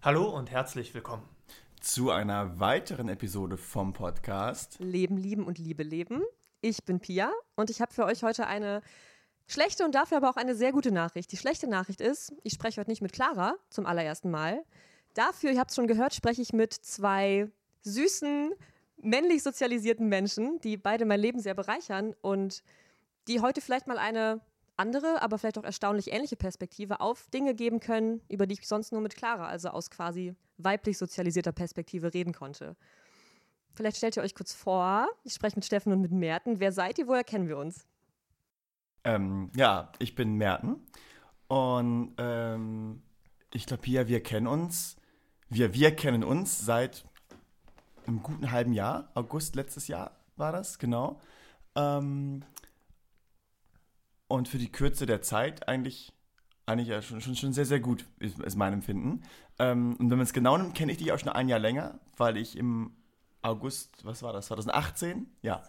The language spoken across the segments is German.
Hallo und herzlich willkommen zu einer weiteren Episode vom Podcast Leben, Lieben und Liebe leben. Ich bin Pia und ich habe für euch heute eine schlechte und dafür aber auch eine sehr gute Nachricht. Die schlechte Nachricht ist, ich spreche heute nicht mit Clara zum allerersten Mal. Dafür, ihr habt es schon gehört, spreche ich mit zwei süßen, männlich sozialisierten Menschen, die beide mein Leben sehr bereichern und die heute vielleicht mal eine andere, aber vielleicht auch erstaunlich ähnliche Perspektive auf Dinge geben können, über die ich sonst nur mit Clara, also aus quasi weiblich sozialisierter Perspektive reden konnte. Vielleicht stellt ihr euch kurz vor, ich spreche mit Steffen und mit Merten. Wer seid ihr, woher kennen wir uns? Ähm, ja, ich bin Merten und ähm, ich glaube, Pia, wir kennen uns, wir, wir kennen uns seit einem guten halben Jahr, August letztes Jahr war das, genau. Ähm, und für die Kürze der Zeit eigentlich, eigentlich ja schon, schon, schon sehr, sehr gut, ist, ist mein Empfinden. Ähm, und wenn man es genau nimmt, kenne ich dich auch schon ein Jahr länger, weil ich im August, was war das, 2018? Ja.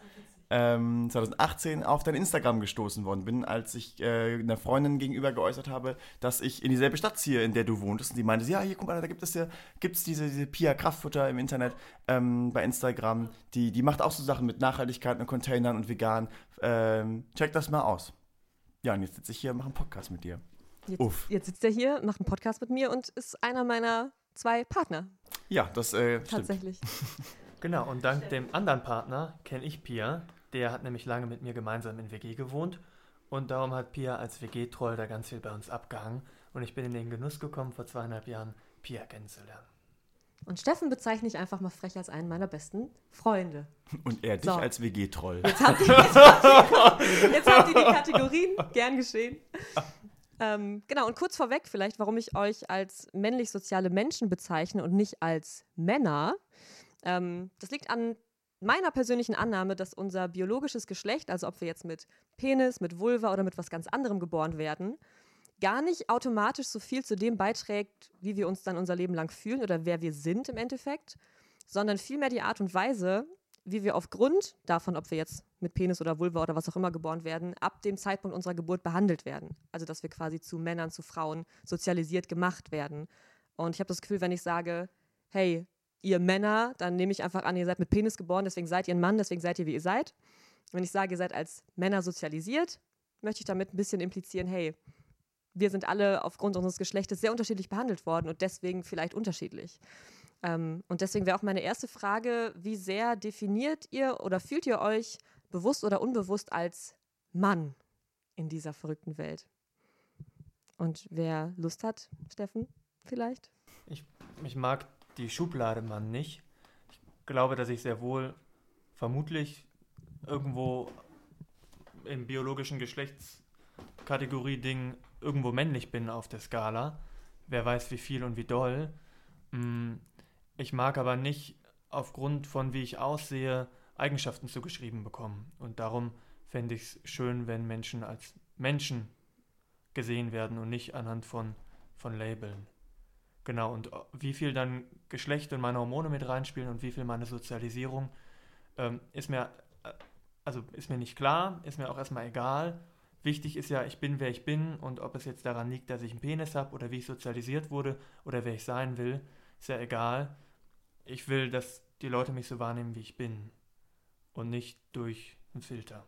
Ähm, 2018 auf dein Instagram gestoßen worden bin, als ich äh, einer Freundin gegenüber geäußert habe, dass ich in dieselbe Stadt ziehe, in der du wohntest. Und die meinte, ja, hier, guck mal, da gibt es ja, gibt's diese, diese Pia Kraftfutter im Internet ähm, bei Instagram. Die, die macht auch so Sachen mit Nachhaltigkeit und Containern und vegan. Ähm, check das mal aus. Ja, und jetzt sitze ich hier und mache einen Podcast mit dir. Jetzt, Uff. jetzt sitzt er hier, macht einen Podcast mit mir und ist einer meiner zwei Partner. Ja, das äh, Tatsächlich. genau, und dank dem anderen Partner kenne ich Pia. Der hat nämlich lange mit mir gemeinsam in WG gewohnt. Und darum hat Pia als WG-Troll da ganz viel bei uns abgehangen. Und ich bin in den Genuss gekommen, vor zweieinhalb Jahren Pia kennenzulernen. Und Steffen bezeichne ich einfach mal frech als einen meiner besten Freunde. Und er dich so. als WG-Troll. Jetzt, habt ihr, jetzt, habt ihr, jetzt habt ihr die Kategorien. Gern geschehen. Ähm, genau, und kurz vorweg vielleicht, warum ich euch als männlich soziale Menschen bezeichne und nicht als Männer. Ähm, das liegt an meiner persönlichen Annahme, dass unser biologisches Geschlecht, also ob wir jetzt mit Penis, mit Vulva oder mit was ganz anderem geboren werden, gar nicht automatisch so viel zu dem beiträgt, wie wir uns dann unser Leben lang fühlen oder wer wir sind im Endeffekt, sondern vielmehr die Art und Weise, wie wir aufgrund davon, ob wir jetzt mit Penis oder Vulva oder was auch immer geboren werden, ab dem Zeitpunkt unserer Geburt behandelt werden. Also dass wir quasi zu Männern, zu Frauen sozialisiert gemacht werden. Und ich habe das Gefühl, wenn ich sage, hey, ihr Männer, dann nehme ich einfach an, ihr seid mit Penis geboren, deswegen seid ihr ein Mann, deswegen seid ihr, wie ihr seid. Wenn ich sage, ihr seid als Männer sozialisiert, möchte ich damit ein bisschen implizieren, hey, wir sind alle aufgrund unseres Geschlechtes sehr unterschiedlich behandelt worden und deswegen vielleicht unterschiedlich. Ähm, und deswegen wäre auch meine erste Frage, wie sehr definiert ihr oder fühlt ihr euch bewusst oder unbewusst als Mann in dieser verrückten Welt? Und wer Lust hat, Steffen, vielleicht? Ich, ich mag die Schublade Mann nicht. Ich glaube, dass ich sehr wohl vermutlich irgendwo im biologischen Geschlechtskategorie-Ding irgendwo männlich bin auf der Skala. Wer weiß, wie viel und wie doll. Mm, ich mag aber nicht aufgrund von wie ich aussehe Eigenschaften zugeschrieben bekommen. Und darum fände ich es schön, wenn Menschen als Menschen gesehen werden und nicht anhand von, von Labeln. Genau, und wie viel dann Geschlecht und meine Hormone mit reinspielen und wie viel meine Sozialisierung, ähm, ist mir, äh, also ist mir nicht klar, ist mir auch erstmal egal. Wichtig ist ja, ich bin, wer ich bin und ob es jetzt daran liegt, dass ich einen Penis habe oder wie ich sozialisiert wurde oder wer ich sein will, ist ja egal. Ich will, dass die Leute mich so wahrnehmen, wie ich bin und nicht durch einen Filter.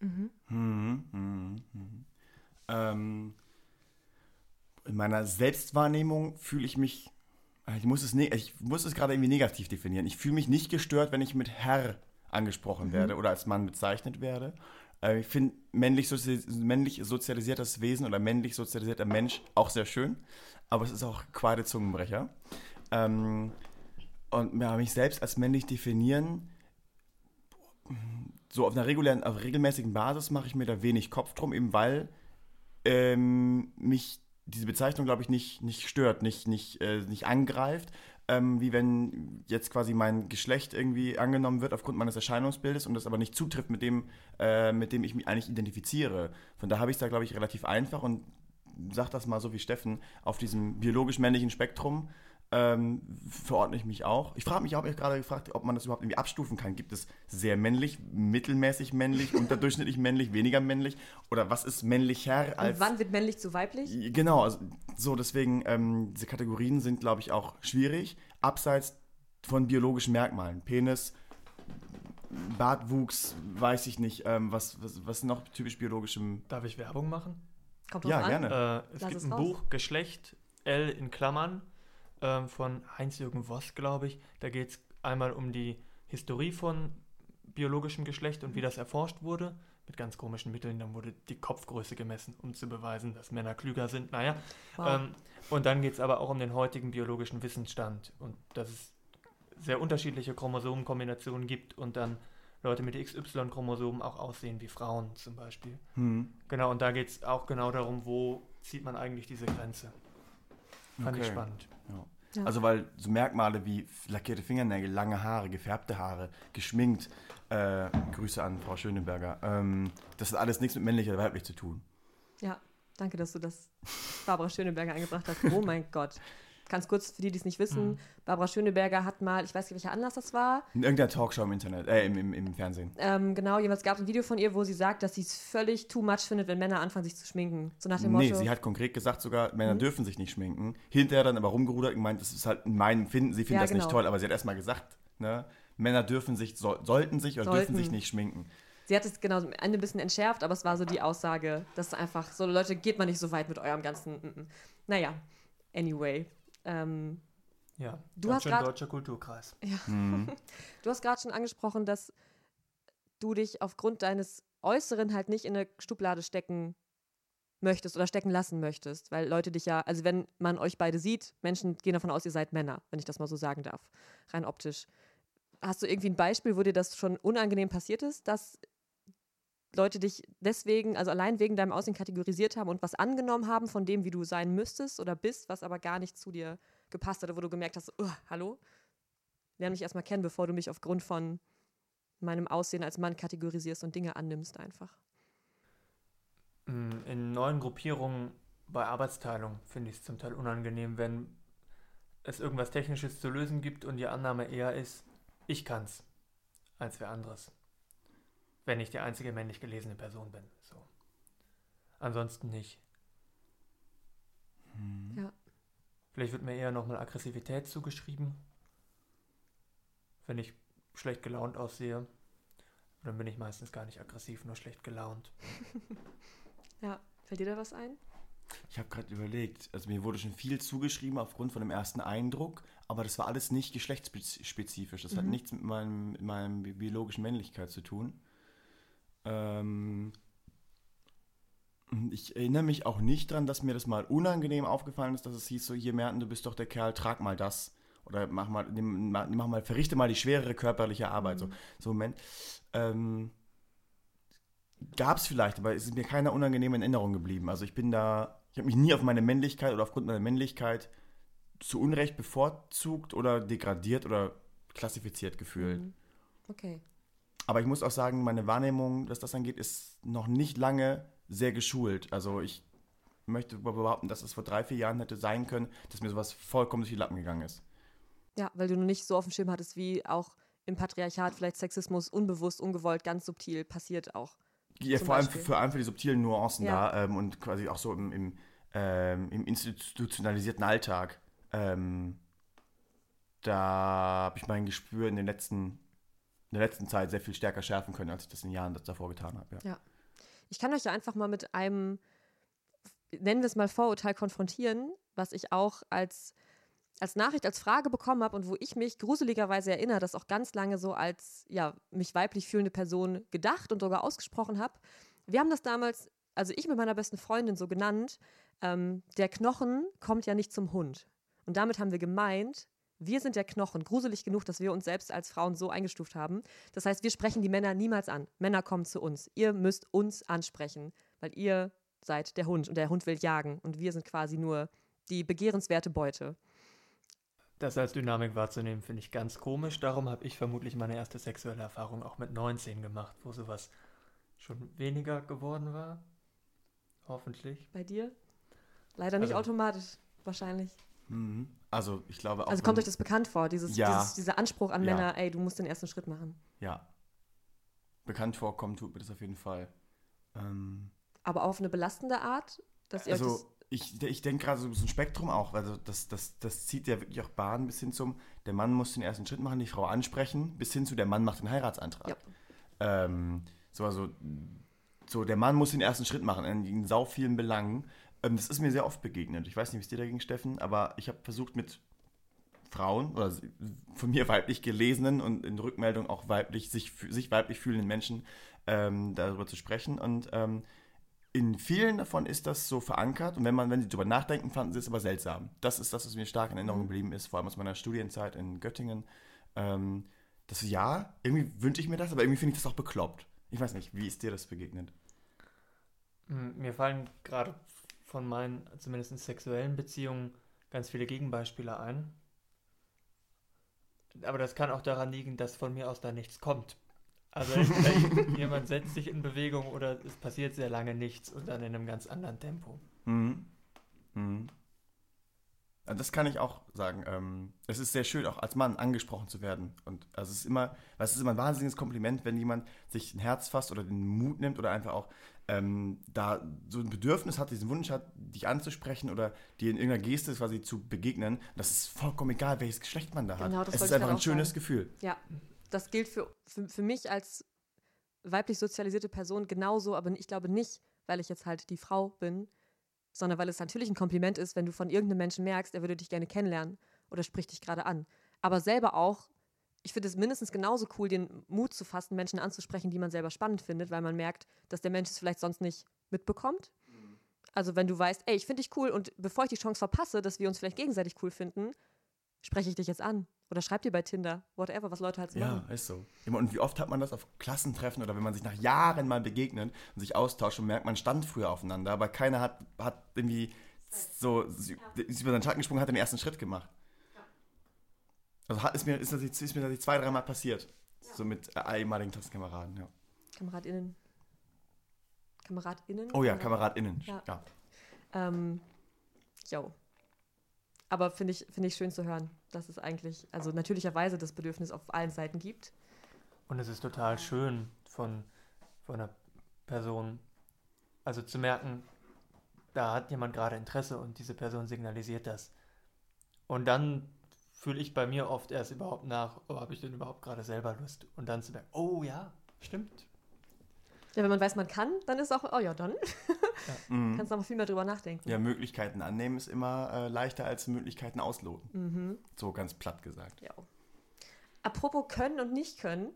Mhm. Mhm, mhm, mhm. ähm, in meiner Selbstwahrnehmung fühle ich mich, ich muss es, ne ich muss es gerade irgendwie negativ definieren. Ich fühle mich nicht gestört, wenn ich mit Herr angesprochen mhm. werde oder als Mann bezeichnet werde. Äh, ich finde männlich, sozi männlich sozialisiertes Wesen oder männlich sozialisierter Mensch auch sehr schön, aber es ist auch quasi Zungenbrecher. Ähm, und ja, mich selbst als männlich definieren, so auf einer regulären, auf regelmäßigen Basis mache ich mir da wenig Kopf drum, eben weil ähm, mich diese Bezeichnung, glaube ich, nicht, nicht stört, nicht, nicht, äh, nicht angreift, ähm, wie wenn jetzt quasi mein Geschlecht irgendwie angenommen wird aufgrund meines Erscheinungsbildes und das aber nicht zutrifft mit dem, äh, mit dem ich mich eigentlich identifiziere. Von da habe ich es da, glaube ich, relativ einfach und sage das mal so wie Steffen, auf diesem biologisch-männlichen Spektrum ähm, verordne ich mich auch. Ich frage mich, ich habe gerade gefragt, ob man das überhaupt irgendwie abstufen kann. Gibt es sehr männlich, mittelmäßig männlich, unterdurchschnittlich männlich, weniger männlich? Oder was ist männlicher als. Und wann wird männlich zu weiblich? Genau, also, so deswegen, ähm, diese Kategorien sind, glaube ich, auch schwierig. Abseits von biologischen Merkmalen. Penis, Bartwuchs, weiß ich nicht. Ähm, was, was, was noch typisch biologischem. Darf ich Werbung machen? Kommt drauf Ja, an. gerne. Äh, es Lass gibt es ein raus. Buch, Geschlecht, L in Klammern, ähm, von Heinz-Jürgen Voss, glaube ich. Da geht es einmal um die Historie von biologischem Geschlecht und wie das erforscht wurde. Mit ganz komischen Mitteln. Dann wurde die Kopfgröße gemessen, um zu beweisen, dass Männer klüger sind. Naja. Wow. Ähm, und dann geht es aber auch um den heutigen biologischen Wissensstand. Und dass es sehr unterschiedliche Chromosomenkombinationen gibt und dann Leute mit XY-Chromosomen auch aussehen wie Frauen zum Beispiel. Hm. Genau, und da geht es auch genau darum, wo zieht man eigentlich diese Grenze. Fand ich Okay. spannend. Ja. Also weil so Merkmale wie lackierte Fingernägel, lange Haare, gefärbte Haare, geschminkt, äh, Grüße an Frau Schöneberger, ähm, das hat alles nichts mit männlich oder weiblich zu tun. Ja, danke, dass du das Barbara Schöneberger eingebracht hast. Oh mein Gott. Ganz kurz für die, die es nicht wissen, Mhm. Barbara Schöneberger hat mal, ich weiß nicht, welcher Anlass das war, In irgendeiner Talkshow im Internet, äh, im, im, im Fernsehen. ähm, genau, jeweils gab es ein Video von ihr, wo sie sagt, dass sie es völlig too much findet, wenn Männer anfangen, sich zu schminken. So nach dem Nee, Motto. sie hat konkret gesagt sogar, Männer Mhm. dürfen sich nicht schminken. Hinterher dann aber rumgerudert und gemeint, das ist halt in meinem Finden, sie finden Ja, das nicht genau. toll, aber sie hat erstmal gesagt, ne, Männer dürfen sich, so, sollten sich oder dürfen Sollten. sich nicht schminken. Sie hat es genau am Ende ein bisschen entschärft, aber es war so die Aussage, dass einfach so, Leute, geht mal nicht so weit mit eurem ganzen. mm, mm. Naja, anyway. Ähm, Ja, Du ganz hast schön grad- deutscher Kulturkreis. Mhm. du hast gerade schon angesprochen, dass du dich aufgrund deines Äußeren halt nicht in eine Schublade stecken möchtest oder stecken lassen möchtest, weil Leute dich ja, also wenn man euch beide sieht, Menschen gehen davon aus, ihr seid Männer, wenn ich das mal so sagen darf, rein optisch. Hast du irgendwie ein Beispiel, wo dir das schon unangenehm passiert ist, dass Leute dich deswegen, also allein wegen deinem Aussehen kategorisiert haben und was angenommen haben von dem, wie du sein müsstest oder bist, was aber gar nicht zu dir gepasst hat, oder wo du gemerkt hast, "Ugh, hallo, lerne mich erstmal kennen, bevor du mich aufgrund von meinem Aussehen als Mann kategorisierst und Dinge annimmst einfach. Mm, In neuen Gruppierungen bei Arbeitsteilung finde ich es zum Teil unangenehm, wenn es irgendwas Technisches zu lösen gibt und die Annahme eher ist, ich kann's, als wer anderes. Wenn ich die einzige männlich gelesene Person bin. So. Ansonsten nicht. Mhm. Ja. Vielleicht wird mir eher nochmal Aggressivität zugeschrieben. Wenn ich schlecht gelaunt aussehe. Dann bin ich meistens gar nicht aggressiv, nur schlecht gelaunt. Ja, fällt dir da was ein? Ich habe gerade überlegt, also mir wurde schon viel zugeschrieben aufgrund von dem ersten Eindruck, aber das war alles nicht geschlechtsspezifisch. Das hat Mhm. nichts mit meinem, mit meinem bi- biologischen Männlichkeit zu tun. Ähm, ich erinnere mich auch nicht dran, dass mir das mal unangenehm aufgefallen ist, dass es hieß so, hier Merten, du bist doch der Kerl, trag mal das. Oder mach mal, nimm, mach, mal, verrichte mal die schwerere körperliche Arbeit. So, so Moment. Ähm, Gab es vielleicht, aber es ist mir keine unangenehme Erinnerung geblieben. Also ich bin da, ich habe mich nie auf meine Männlichkeit oder aufgrund meiner Männlichkeit zu Unrecht bevorzugt oder degradiert oder klassifiziert gefühlt. Mhm. Okay. Aber ich muss auch sagen, meine Wahrnehmung, was das angeht, ist noch nicht lange sehr geschult. Also ich möchte behaupten, dass es vor drei, vier Jahren hätte sein können, dass mir sowas vollkommen durch die Lappen gegangen ist. Ja, weil du noch nicht so auf dem Schirm hattest, wie auch im Patriarchat vielleicht Sexismus unbewusst, ungewollt, ganz subtil passiert auch. Ja, vor allem, Beispiel. vor allem für die subtilen Nuancen Ja. da ähm, und quasi auch so im, im, ähm, im institutionalisierten Alltag. Ähm, da habe ich mein Gespür in, den letzten, in der letzten Zeit sehr viel stärker schärfen können, als ich das in Jahren davor getan habe. Ja. Ich kann euch ja einfach mal mit einem, nennen wir es mal Vorurteil konfrontieren, was ich auch als, als Nachricht, als Frage bekommen habe und wo ich mich gruseligerweise erinnere, das auch ganz lange so als ja, mich weiblich fühlende Person gedacht und sogar ausgesprochen habe. Wir haben das damals, also ich mit meiner besten Freundin so genannt, ähm, der Knochen kommt ja nicht zum Hund. Und damit haben wir gemeint, wir sind der Knochen, gruselig genug, dass wir uns selbst als Frauen so eingestuft haben. Das heißt, wir sprechen die Männer niemals an. Männer kommen zu uns. Ihr müsst uns ansprechen, weil ihr seid der Hund und der Hund will jagen und wir sind quasi nur die begehrenswerte Beute. Das als Dynamik wahrzunehmen, finde ich ganz komisch. Darum habe ich vermutlich meine erste sexuelle Erfahrung auch mit 19 gemacht, wo sowas schon weniger geworden war. Hoffentlich. Bei dir? Leider nicht Also- automatisch, wahrscheinlich. Mhm. Also ich glaube auch. Also kommt euch das bekannt vor, dieses, Ja. dieses, dieser Anspruch an Ja. Männer, ey, du musst den ersten Schritt machen. Ja. Bekannt vorkommen tut mir das auf jeden Fall. Ähm, Aber auf eine belastende Art, dass ihr euch also ich, ich denke gerade so so ein Spektrum auch, also das, das, das zieht ja wirklich auch Bahn bis hin zum, der Mann muss den ersten Schritt machen, die Frau ansprechen, bis hin zu, der Mann macht den Heiratsantrag. Ja. Ähm, so, also, so, der Mann muss den ersten Schritt machen in, in sau vielen Belangen. Ähm, das ist mir sehr oft begegnet. Ich weiß nicht, wie es dir dagegen, Steffen, aber ich habe versucht mit Frauen oder von mir weiblich gelesenen und in Rückmeldung auch weiblich, sich, sich weiblich fühlenden Menschen ähm, darüber zu sprechen. Und ähm, in vielen davon ist das so verankert. Und wenn man, wenn sie darüber nachdenken, fanden sie es aber seltsam. Das ist das, was mir stark in Erinnerung geblieben ist, vor allem aus meiner Studienzeit in Göttingen. Ähm, das ja, irgendwie wünsche ich mir das, aber irgendwie finde ich das auch bekloppt. Ich weiß nicht, wie ist dir das begegnet? Mm, Mir fallen gerade von meinen, zumindest in sexuellen Beziehungen, ganz viele Gegenbeispiele ein. Aber das kann auch daran liegen, dass von mir aus da nichts kommt. Also jemand setzt sich in Bewegung oder es passiert sehr lange nichts und dann in einem ganz anderen Tempo. Mhm. Mhm. Das kann ich auch sagen. Ähm, es ist sehr schön, auch als Mann angesprochen zu werden. Und also es ist immer, es ist immer ein wahnsinniges Kompliment, wenn jemand sich ein Herz fasst oder den Mut nimmt oder einfach auch ähm, da so ein Bedürfnis hat, diesen Wunsch hat, dich anzusprechen oder dir in irgendeiner Geste quasi zu begegnen. Das ist vollkommen egal, welches Geschlecht man da hat. Genau, das es ist einfach gerade ein schönes sagen. Gefühl. Ja, das gilt für, für, für mich als weiblich sozialisierte Person genauso, aber ich glaube nicht, weil ich jetzt halt die Frau bin, sondern weil es natürlich ein Kompliment ist, wenn du von irgendeinem Menschen merkst, er würde dich gerne kennenlernen oder spricht dich gerade an. Aber selber auch, ich finde es mindestens genauso cool, den Mut zu fassen, Menschen anzusprechen, die man selber spannend findet, weil man merkt, dass der Mensch es vielleicht sonst nicht mitbekommt. Also wenn du weißt, ey, ich finde dich cool und bevor ich die Chance verpasse, dass wir uns vielleicht gegenseitig cool finden, spreche ich dich jetzt an oder schreib dir bei Tinder, whatever, was Leute halt so Ja, machen. ist so. Immer- Und wie oft hat man das auf Klassentreffen oder wenn man sich nach Jahren mal begegnet und sich austauscht und merkt, man stand früher aufeinander, aber keiner hat, hat irgendwie so ist über seinen Schatten gesprungen, hat den ersten Schritt gemacht. Also hat, ist, mir, ist, das jetzt, ist mir das jetzt zwei, dreimal passiert. So mit äh, ehemaligen Klassenkameraden, ja. KameradInnen. KameradInnen? Oh ja, KameradInnen. Ja. Ja. Ähm, jo. Aber finde ich, finde ich schön zu hören, dass es eigentlich, also natürlicherweise das Bedürfnis auf allen Seiten gibt. Und es ist total schön von, von einer Person, also zu merken, da hat jemand gerade Interesse und diese Person signalisiert das. Und dann fühle ich bei mir oft erst überhaupt nach, oh, habe ich denn überhaupt gerade selber Lust? Und dann zu merken, oh ja, stimmt. Ja, wenn man weiß, man kann, dann ist auch, oh ja, dann Mhm. kannst du noch viel mehr drüber nachdenken. ja, Möglichkeiten annehmen ist immer äh, leichter als Möglichkeiten ausloten. Mhm. So ganz platt gesagt. Ja. Apropos können und nicht können.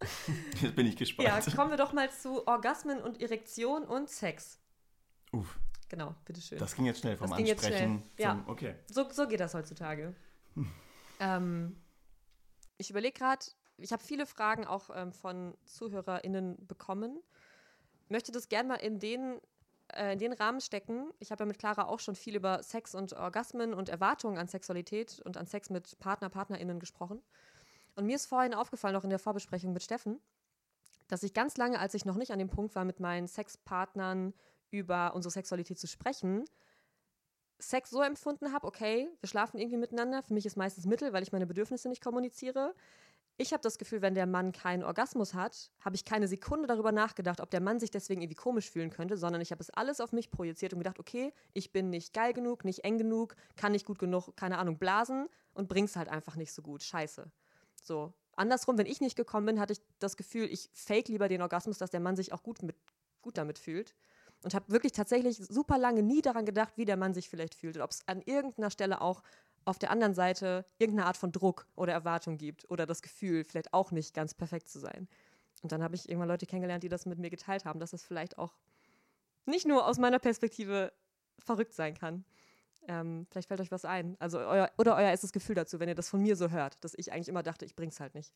Jetzt bin ich Ja, gespannt. kommen wir doch mal zu Orgasmen und Erektion und Sex. Uff, Genau, bitteschön. das ging jetzt schnell vom Das ging jetzt Ansprechen schnell, ja. zum, okay. So, so geht das heutzutage. Ähm, ich überlege gerade, ich habe viele Fragen auch ähm, von ZuhörerInnen bekommen. Möchte das gerne mal in den, äh, in den Rahmen stecken. Ich habe ja mit Clara auch schon viel über Sex und Orgasmen und Erwartungen an Sexualität und an Sex mit Partner, PartnerInnen gesprochen. Und mir ist vorhin aufgefallen, auch in der Vorbesprechung mit Steffen, dass ich ganz lange, als ich noch nicht an dem Punkt war, mit meinen Sexpartnern über unsere Sexualität zu sprechen, Sex so empfunden habe, okay, wir schlafen irgendwie miteinander. Für mich ist meistens Mittel, weil ich meine Bedürfnisse nicht kommuniziere. Ich habe das Gefühl, wenn der Mann keinen Orgasmus hat, habe ich keine Sekunde darüber nachgedacht, ob der Mann sich deswegen irgendwie komisch fühlen könnte, sondern ich habe es alles auf mich projiziert und gedacht, okay, ich bin nicht geil genug, nicht eng genug, kann nicht gut genug, keine Ahnung, blasen und bring's halt einfach nicht so gut. Scheiße. So. Andersrum, wenn ich nicht gekommen bin, hatte ich das Gefühl, ich fake lieber den Orgasmus, dass der Mann sich auch gut, mit, gut damit fühlt. Und habe wirklich tatsächlich super lange nie daran gedacht, wie der Mann sich vielleicht fühlt. Und ob es an irgendeiner Stelle auch auf der anderen Seite irgendeine Art von Druck oder Erwartung gibt oder das Gefühl, vielleicht auch nicht ganz perfekt zu sein. Und dann habe ich irgendwann Leute kennengelernt, die das mit mir geteilt haben, dass es vielleicht auch nicht nur aus meiner Perspektive verrückt sein kann. Ähm, vielleicht fällt euch was ein. Also euer, oder euer erstes Gefühl dazu, wenn ihr das von mir so hört, dass ich eigentlich immer dachte, ich bring's halt nicht.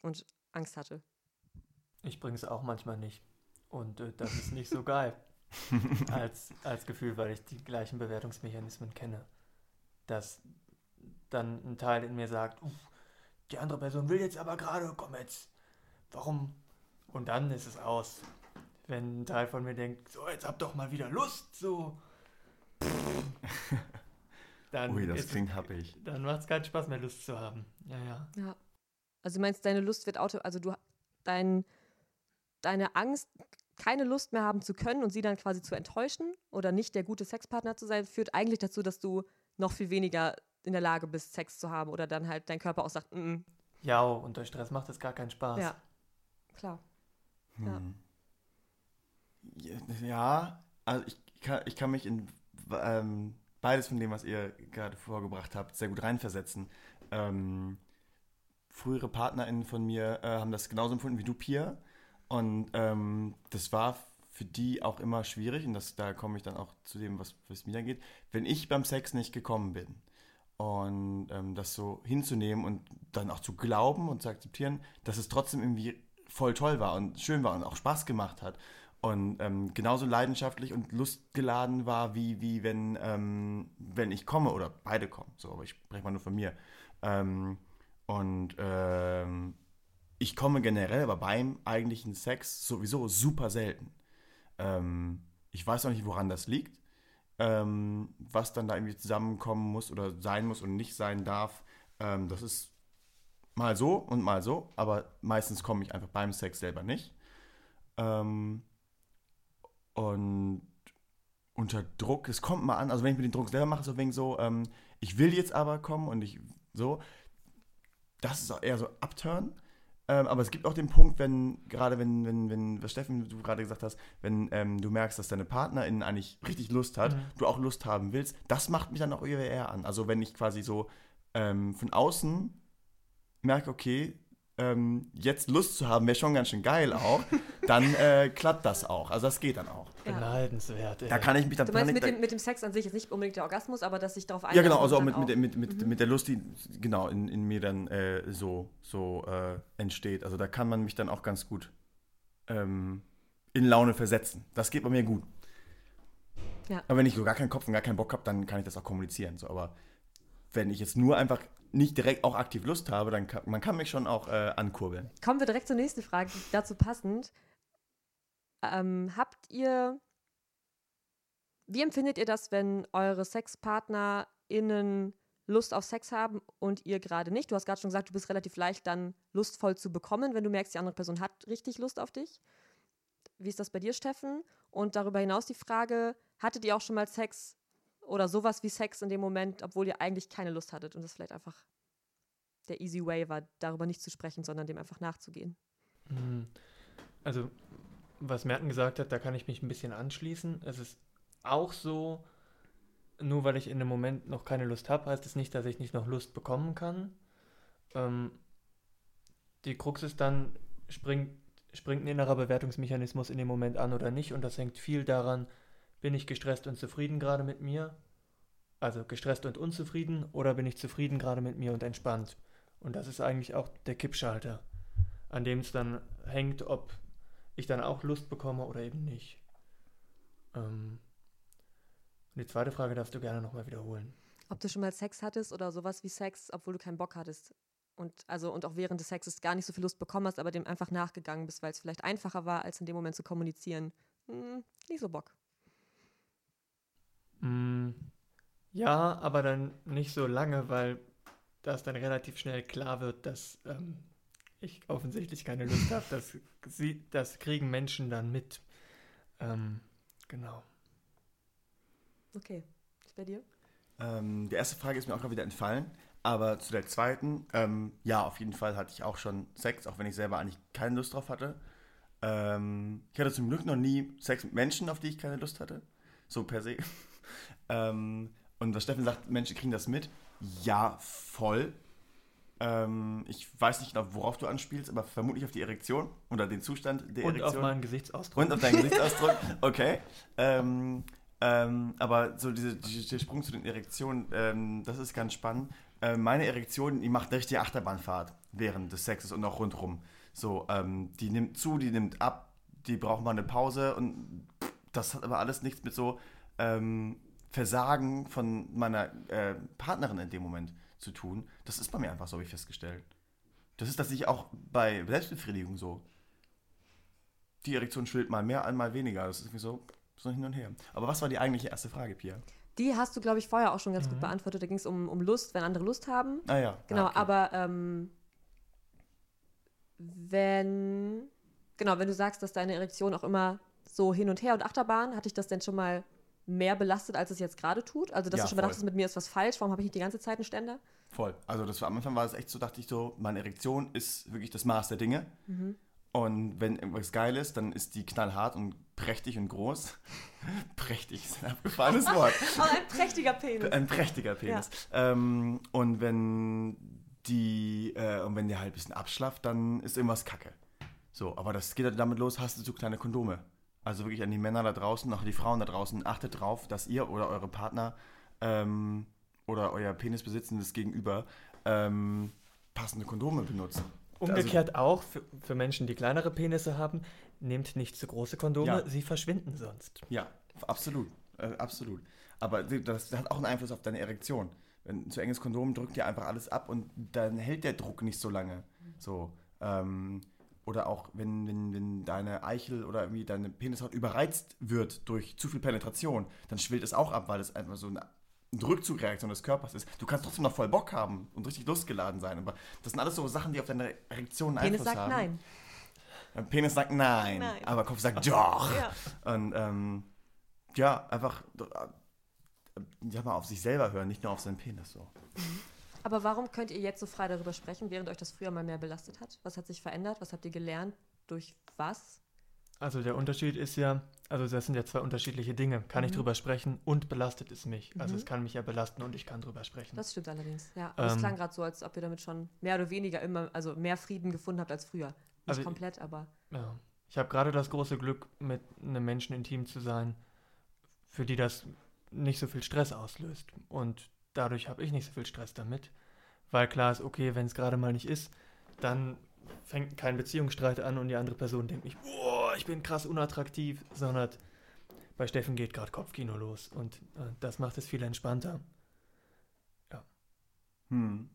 Und Angst hatte. Ich bringe es auch manchmal nicht. Und äh, das ist nicht so geil als, als Gefühl, weil ich die gleichen Bewertungsmechanismen kenne. Dass dann ein Teil in mir sagt, "Uff, die andere Person will jetzt aber gerade, komm jetzt, warum? Und dann ist es aus. Wenn ein Teil von mir denkt, so, jetzt hab doch mal wieder Lust, so. dann, Ui, das klingt happig. dann macht es keinen Spaß mehr, Lust zu haben. Ja, ja. Ja. Also du meinst, deine Lust wird auto, also du dein, deine Angst, keine Lust mehr haben zu können und sie dann quasi zu enttäuschen oder nicht der gute Sexpartner zu sein, führt eigentlich dazu, dass du noch viel weniger in der Lage bist, Sex zu haben oder dann halt dein Körper auch sagt, mm, mm. Ja, unter Stress macht es gar keinen Spaß. ja, klar. Ja. Hm. Ja, Ja, also ich kann, ich kann mich in ähm, beides von dem, was ihr gerade vorgebracht habt, sehr gut reinversetzen. Ähm, frühere PartnerInnen von mir äh, haben das genauso empfunden wie du, Pia. Und ähm, das war für die auch immer schwierig, und das, da komme ich dann auch zu dem, was was mir geht, wenn ich beim Sex nicht gekommen bin. Und ähm, das so hinzunehmen und dann auch zu glauben und zu akzeptieren, dass es trotzdem irgendwie voll toll war und schön war und auch Spaß gemacht hat. Und ähm, genauso leidenschaftlich und lustgeladen war, wie, wie wenn, ähm, wenn ich komme oder beide kommen. So, aber ich spreche mal nur von mir. Ähm, und ähm, ich komme generell aber beim eigentlichen Sex sowieso super selten. Ähm, ich weiß auch nicht, woran das liegt, ähm, was dann da irgendwie zusammenkommen muss oder sein muss und nicht sein darf. Ähm, das ist mal so und mal so, aber meistens komme ich einfach beim Sex selber nicht. Ähm, und unter Druck, es kommt mal an, also wenn ich mir den Druck selber mache, so wegen so, ähm, ich will jetzt aber kommen und ich so, das ist auch eher so Upturn. Ähm, aber es gibt auch den Punkt, wenn, gerade wenn, wenn, wenn, was Steffen, du gerade gesagt hast, wenn ähm, du merkst, dass deine Partnerin eigentlich richtig Lust hat, Mhm. du auch Lust haben willst, das macht mich dann auch eher an. Also wenn ich quasi so ähm, von außen merke, okay, ähm, jetzt Lust zu haben, wäre schon ganz schön geil auch, dann äh, klappt das auch. Also das geht dann auch. Ja. Beneidenswert. Ey. Da kann ich mich dann Du meinst mit ich, dem, mit dem Sex an sich jetzt nicht unbedingt der Orgasmus, aber dass sich darauf Ja, einlassen genau, also auch mit, mit, mit, mit, Mhm. mit der Lust, die genau in, in mir dann äh, so, so äh, entsteht. Also da kann man mich dann auch ganz gut ähm, in Laune versetzen. Das geht bei mir gut. Ja. Aber wenn ich so gar keinen Kopf und gar keinen Bock habe, dann kann ich das auch kommunizieren. So. Aber wenn ich jetzt nur einfach nicht direkt auch aktiv Lust habe, dann kann man kann mich schon auch äh, ankurbeln. Kommen wir direkt zur nächsten Frage, dazu passend. Ähm, habt ihr, wie empfindet ihr das, wenn eure SexpartnerInnen Lust auf Sex haben und ihr gerade nicht? Du hast gerade schon gesagt, du bist relativ leicht dann lustvoll zu bekommen, wenn du merkst, die andere Person hat richtig Lust auf dich. Wie ist das bei dir, Steffen? Und darüber hinaus die Frage, hattet ihr auch schon mal Sex oder sowas wie Sex in dem Moment, obwohl ihr eigentlich keine Lust hattet und das vielleicht einfach der easy way war, darüber nicht zu sprechen, sondern dem einfach nachzugehen? Mhm. Also, was Merten gesagt hat, da kann ich mich ein bisschen anschließen. Es ist auch so, nur weil ich in dem Moment noch keine Lust habe, heißt es nicht, dass ich nicht noch Lust bekommen kann. Ähm, die Krux ist dann, springt, springt ein innerer Bewertungsmechanismus in dem Moment an oder nicht. Und das hängt viel daran, bin ich gestresst und zufrieden gerade mit mir? Also gestresst und unzufrieden oder bin ich zufrieden gerade mit mir und entspannt? Und das ist eigentlich auch der Kippschalter an dem es dann hängt, ob ich dann auch Lust bekomme oder eben nicht. Ähm, die zweite Frage darfst du gerne nochmal wiederholen. Ob du schon mal Sex hattest oder sowas wie Sex, obwohl du keinen Bock hattest. Und also und auch während des Sexes gar nicht so viel Lust bekommen hast, aber dem einfach nachgegangen bist, weil es vielleicht einfacher war, als in dem Moment zu kommunizieren. Hm, nicht so Bock. Mm, ja, aber dann nicht so lange, weil das dann relativ schnell klar wird, dass ähm, ich offensichtlich keine Lust habe. Das, das kriegen Menschen dann mit. Ähm, genau. Okay. Ist bei dir? Ähm, die erste Frage ist mir auch gerade wieder entfallen. Aber zu der zweiten, ähm, ja, auf jeden Fall hatte ich auch schon Sex, auch wenn ich selber eigentlich keine Lust drauf hatte. Ähm, ich hatte zum Glück noch nie Sex mit Menschen, auf die ich keine Lust hatte. So per se. Ähm, und was Steffen sagt, Menschen kriegen das mit. Ja, voll. Ähm, ich weiß nicht genau, worauf du anspielst, aber vermutlich auf die Erektion oder den Zustand der Und Erektion. auf meinen Gesichtsausdruck. Und auf deinen Gesichtsausdruck. Okay. Ähm, ähm, aber so diese, die- der Sprung zu den Erektionen, ähm, das ist ganz spannend. Äh, meine Erektion, die macht eine richtige Achterbahnfahrt während des Sexes und auch rundherum. So, ähm, die nimmt zu, die nimmt ab, die braucht mal eine Pause und das hat aber alles nichts mit so ähm, Versagen von meiner äh, Partnerin in dem Moment zu tun. Das ist bei mir einfach so, habe ich festgestellt. Das ist tatsächlich auch bei Selbstbefriedigung so die Erektion schwillt mal mehr an, mal weniger. Das ist irgendwie so, so hin und her. Aber was war die eigentliche erste Frage, Pia? Die hast du, glaube ich, vorher auch schon ganz gut Mhm. beantwortet. Da ging es um, um Lust, wenn andere Lust haben. Ah ja. Genau, ah, okay. aber ähm, wenn, genau, wenn du sagst, dass deine Erektion auch immer so hin und her und Achterbahn, hatte ich das denn schon mal mehr belastet, als es jetzt gerade tut? Also, dass Ja, du schon voll. dachtest, mit mir ist was falsch, warum habe ich nicht die ganze Zeit einen Ständer? Voll. Also das war, am Anfang war es echt so, dachte ich so, meine Erektion ist wirklich das Maß der Dinge. Mhm. Und wenn irgendwas geil ist, dann ist die knallhart und prächtig und groß. prächtig ist ein abgefahrenes Wort. Oh, ein prächtiger Penis. Ein prächtiger Penis. Ähm, und wenn die, äh, und wenn der halt ein bisschen abschlafft, dann ist irgendwas kacke. So, aber das geht halt damit los, hast du so kleine Kondome. Also wirklich an die Männer da draußen, auch an die Frauen da draußen, achtet drauf, dass ihr oder eure Partner ähm, oder euer penisbesitzendes Gegenüber ähm, passende Kondome benutzen. Umgekehrt auch für, für Menschen, die kleinere Penisse haben, nehmt nicht zu große Kondome, Ja. sie verschwinden sonst. Ja, absolut. Äh, absolut. Aber das hat auch einen Einfluss auf deine Erektion. Ein zu enges Kondom drückt dir einfach alles ab und dann hält der Druck nicht so lange. So. Ähm, oder auch wenn, wenn, wenn deine Eichel oder irgendwie deine Penishaut überreizt wird durch zu viel Penetration, dann schwillt es auch ab, weil es einfach so eine Rückzugreaktion des Körpers ist. Du kannst trotzdem noch voll Bock haben und richtig lustgeladen sein. Aber das sind alles so Sachen, die auf deine Erektion einen Penis Einfluss sagt haben. nein. Äh, Penis sagt nein, Nein. aber Kopf sagt doch. Ja. Und ähm, ja, einfach äh, ja, mal auf sich selber hören, nicht nur auf seinen Penis so. Aber warum könnt ihr jetzt so frei darüber sprechen, während euch das früher mal mehr belastet hat? Was hat sich verändert? Was habt ihr gelernt? Durch was? Also der Unterschied ist ja, also das sind ja zwei unterschiedliche Dinge. Kann ich Mhm. drüber sprechen und belastet es mich. Also Mhm. es kann mich ja belasten und ich kann drüber sprechen. Das stimmt allerdings, ja. Aber es Ähm. klang gerade so, als ob ihr damit schon mehr oder weniger immer, also mehr Frieden gefunden habt als früher. Nicht Also- komplett, aber Ja. Ich habe gerade das große Glück, mit einem Menschen intim zu sein, für die das nicht so viel Stress auslöst. Und dadurch habe ich nicht so viel Stress damit. Weil klar ist, okay, wenn es gerade mal nicht ist, dann fängt kein Beziehungsstreit an und die andere Person denkt nicht, boah, ich bin krass unattraktiv, sondern bei Steffen geht gerade Kopfkino los und äh, das macht es viel entspannter. Hm.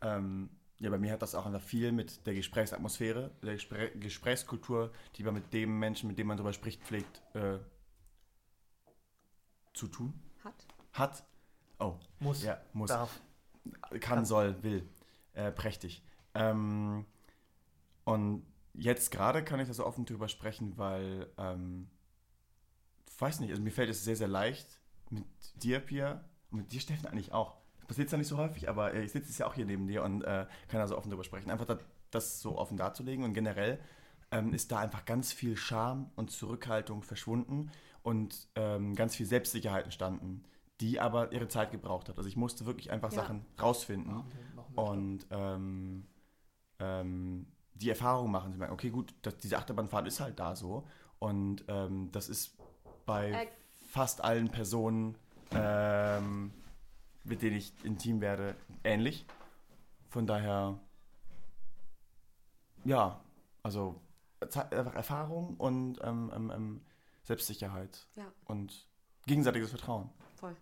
Ähm, ja, bei mir hat das auch einfach viel mit der Gesprächsatmosphäre, der Gespräch Gesprächskultur, die man mit dem Menschen, mit dem man darüber spricht, pflegt, äh, zu tun. hat. Hat. Oh, Muss, ja, muss. darf. kann, Kann. soll, will. Äh, prächtig. Ähm, und jetzt gerade kann ich da so offen drüber sprechen, weil, ähm, weiß nicht, also mir fällt es sehr, sehr leicht mit dir, Pia, und mit dir, Steffen, eigentlich auch. Das passiert zwar nicht so häufig, aber äh, ich sitze jetzt ja auch hier neben dir und äh, kann da so offen drüber sprechen. Einfach da, das so offen darzulegen und generell ähm, ist da einfach ganz viel Scham und Zurückhaltung verschwunden und ähm, ganz viel Selbstsicherheit entstanden, die aber ihre Zeit gebraucht hat. Also ich musste wirklich einfach Ja. Sachen rausfinden und ähm, ähm, die Erfahrung machen. Sie merken, okay, gut, das, diese Achterbahnfahrt ist halt da so. Und ähm, das ist bei Äh. fast allen Personen, ähm, mit denen ich intim werde, ähnlich. Von daher, ja, also einfach Erfahrung und ähm, ähm, Selbstsicherheit Ja. und gegenseitiges Vertrauen. Voll.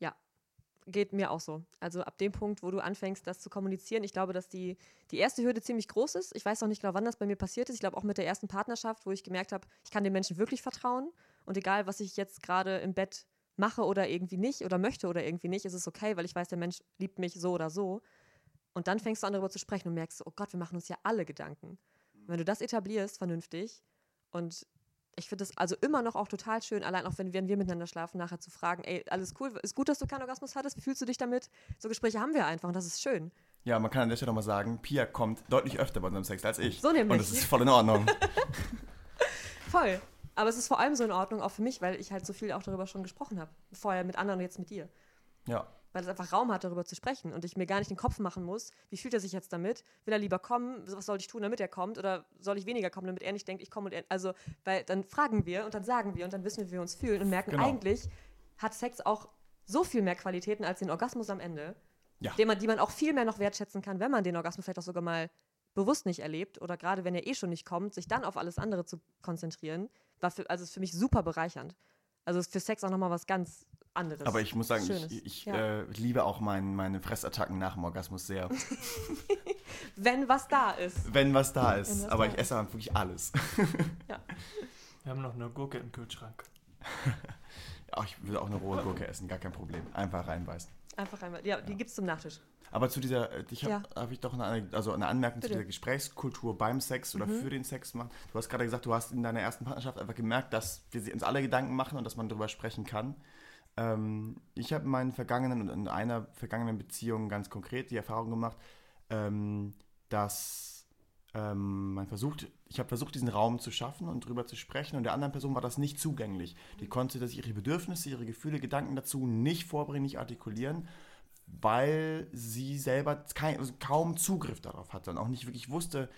Ja, geht mir auch so. Also ab dem Punkt, wo du anfängst, das zu kommunizieren, ich glaube, dass die, die erste Hürde ziemlich groß ist. Ich weiß noch nicht genau, wann das bei mir passiert ist. Ich glaube auch mit der ersten Partnerschaft, wo ich gemerkt habe, ich kann den Menschen wirklich vertrauen. Und egal, was ich jetzt gerade im Bett mache oder irgendwie nicht oder möchte oder irgendwie nicht, ist es okay, weil ich weiß, der Mensch liebt mich so oder so. Und dann fängst du an, darüber zu sprechen und merkst, oh Gott, wir machen uns ja alle Gedanken. Und wenn du das etablierst, vernünftig, und ich finde das also immer noch auch total schön, allein auch wenn, wenn wir miteinander schlafen, nachher zu fragen, ey, alles cool, ist gut, dass du keinen Orgasmus hattest, wie fühlst du dich damit? So Gespräche haben wir einfach und das ist schön. Ja, man kann an der Stelle nochmal sagen, Pia kommt deutlich öfter bei unserem Sex als ich. So nämlich. Und das ist voll in Ordnung. Voll. Aber es ist vor allem so in Ordnung, auch für mich, weil ich halt so viel auch darüber schon gesprochen habe. Vorher mit anderen und jetzt mit dir. ja. Weil es einfach Raum hat, darüber zu sprechen und ich mir gar nicht den Kopf machen muss, wie fühlt er sich jetzt damit? Will er lieber kommen? Was soll ich tun, damit er kommt? Oder soll ich weniger kommen, damit er nicht denkt, ich komme und er. Also, weil dann fragen wir und dann sagen wir und dann wissen wir, wie wir uns fühlen und merken, Genau. eigentlich hat Sex auch so viel mehr Qualitäten als den Orgasmus am Ende, Ja. den man, die man auch viel mehr noch wertschätzen kann, wenn man den Orgasmus vielleicht auch sogar mal bewusst nicht erlebt oder gerade wenn er eh schon nicht kommt, sich dann auf alles andere zu konzentrieren, war für, also ist für mich super bereichernd. Also ist für Sex auch nochmal was ganz anderes. Aber ich muss sagen, Schönes. ich, ich Ja. äh, liebe auch mein, meine Fressattacken nach dem Orgasmus sehr. wenn was da ist. Wenn was da ist. was Aber da ich esse dann wirklich alles. Wir haben noch eine Gurke im Kühlschrank. Ach, ich würde auch eine rohe Gurke essen, gar kein Problem. Einfach reinbeißen. Einfach einmal. Ja, die gibt es zum Nachtisch. Aber zu dieser, äh, ich habe Ja. hab ich doch eine, also eine Anmerkung Bitte. zu dieser Gesprächskultur beim Sex oder Mhm. für den Sex machen. Du hast gerade gesagt, du hast in deiner ersten Partnerschaft einfach gemerkt, dass wir uns alle Gedanken machen und dass man darüber sprechen kann. Ähm, ich habe in meinen vergangenen und in einer vergangenen Beziehung ganz konkret die Erfahrung gemacht, ähm, dass ähm, man versucht, ich habe versucht, diesen Raum zu schaffen und drüber zu sprechen und der anderen Person war das nicht zugänglich. Die konnte das ihre Bedürfnisse, ihre Gefühle, Gedanken dazu nicht vorbringen, nicht artikulieren weil sie selber kein, also kaum Zugriff darauf hatte und auch nicht wirklich wusste,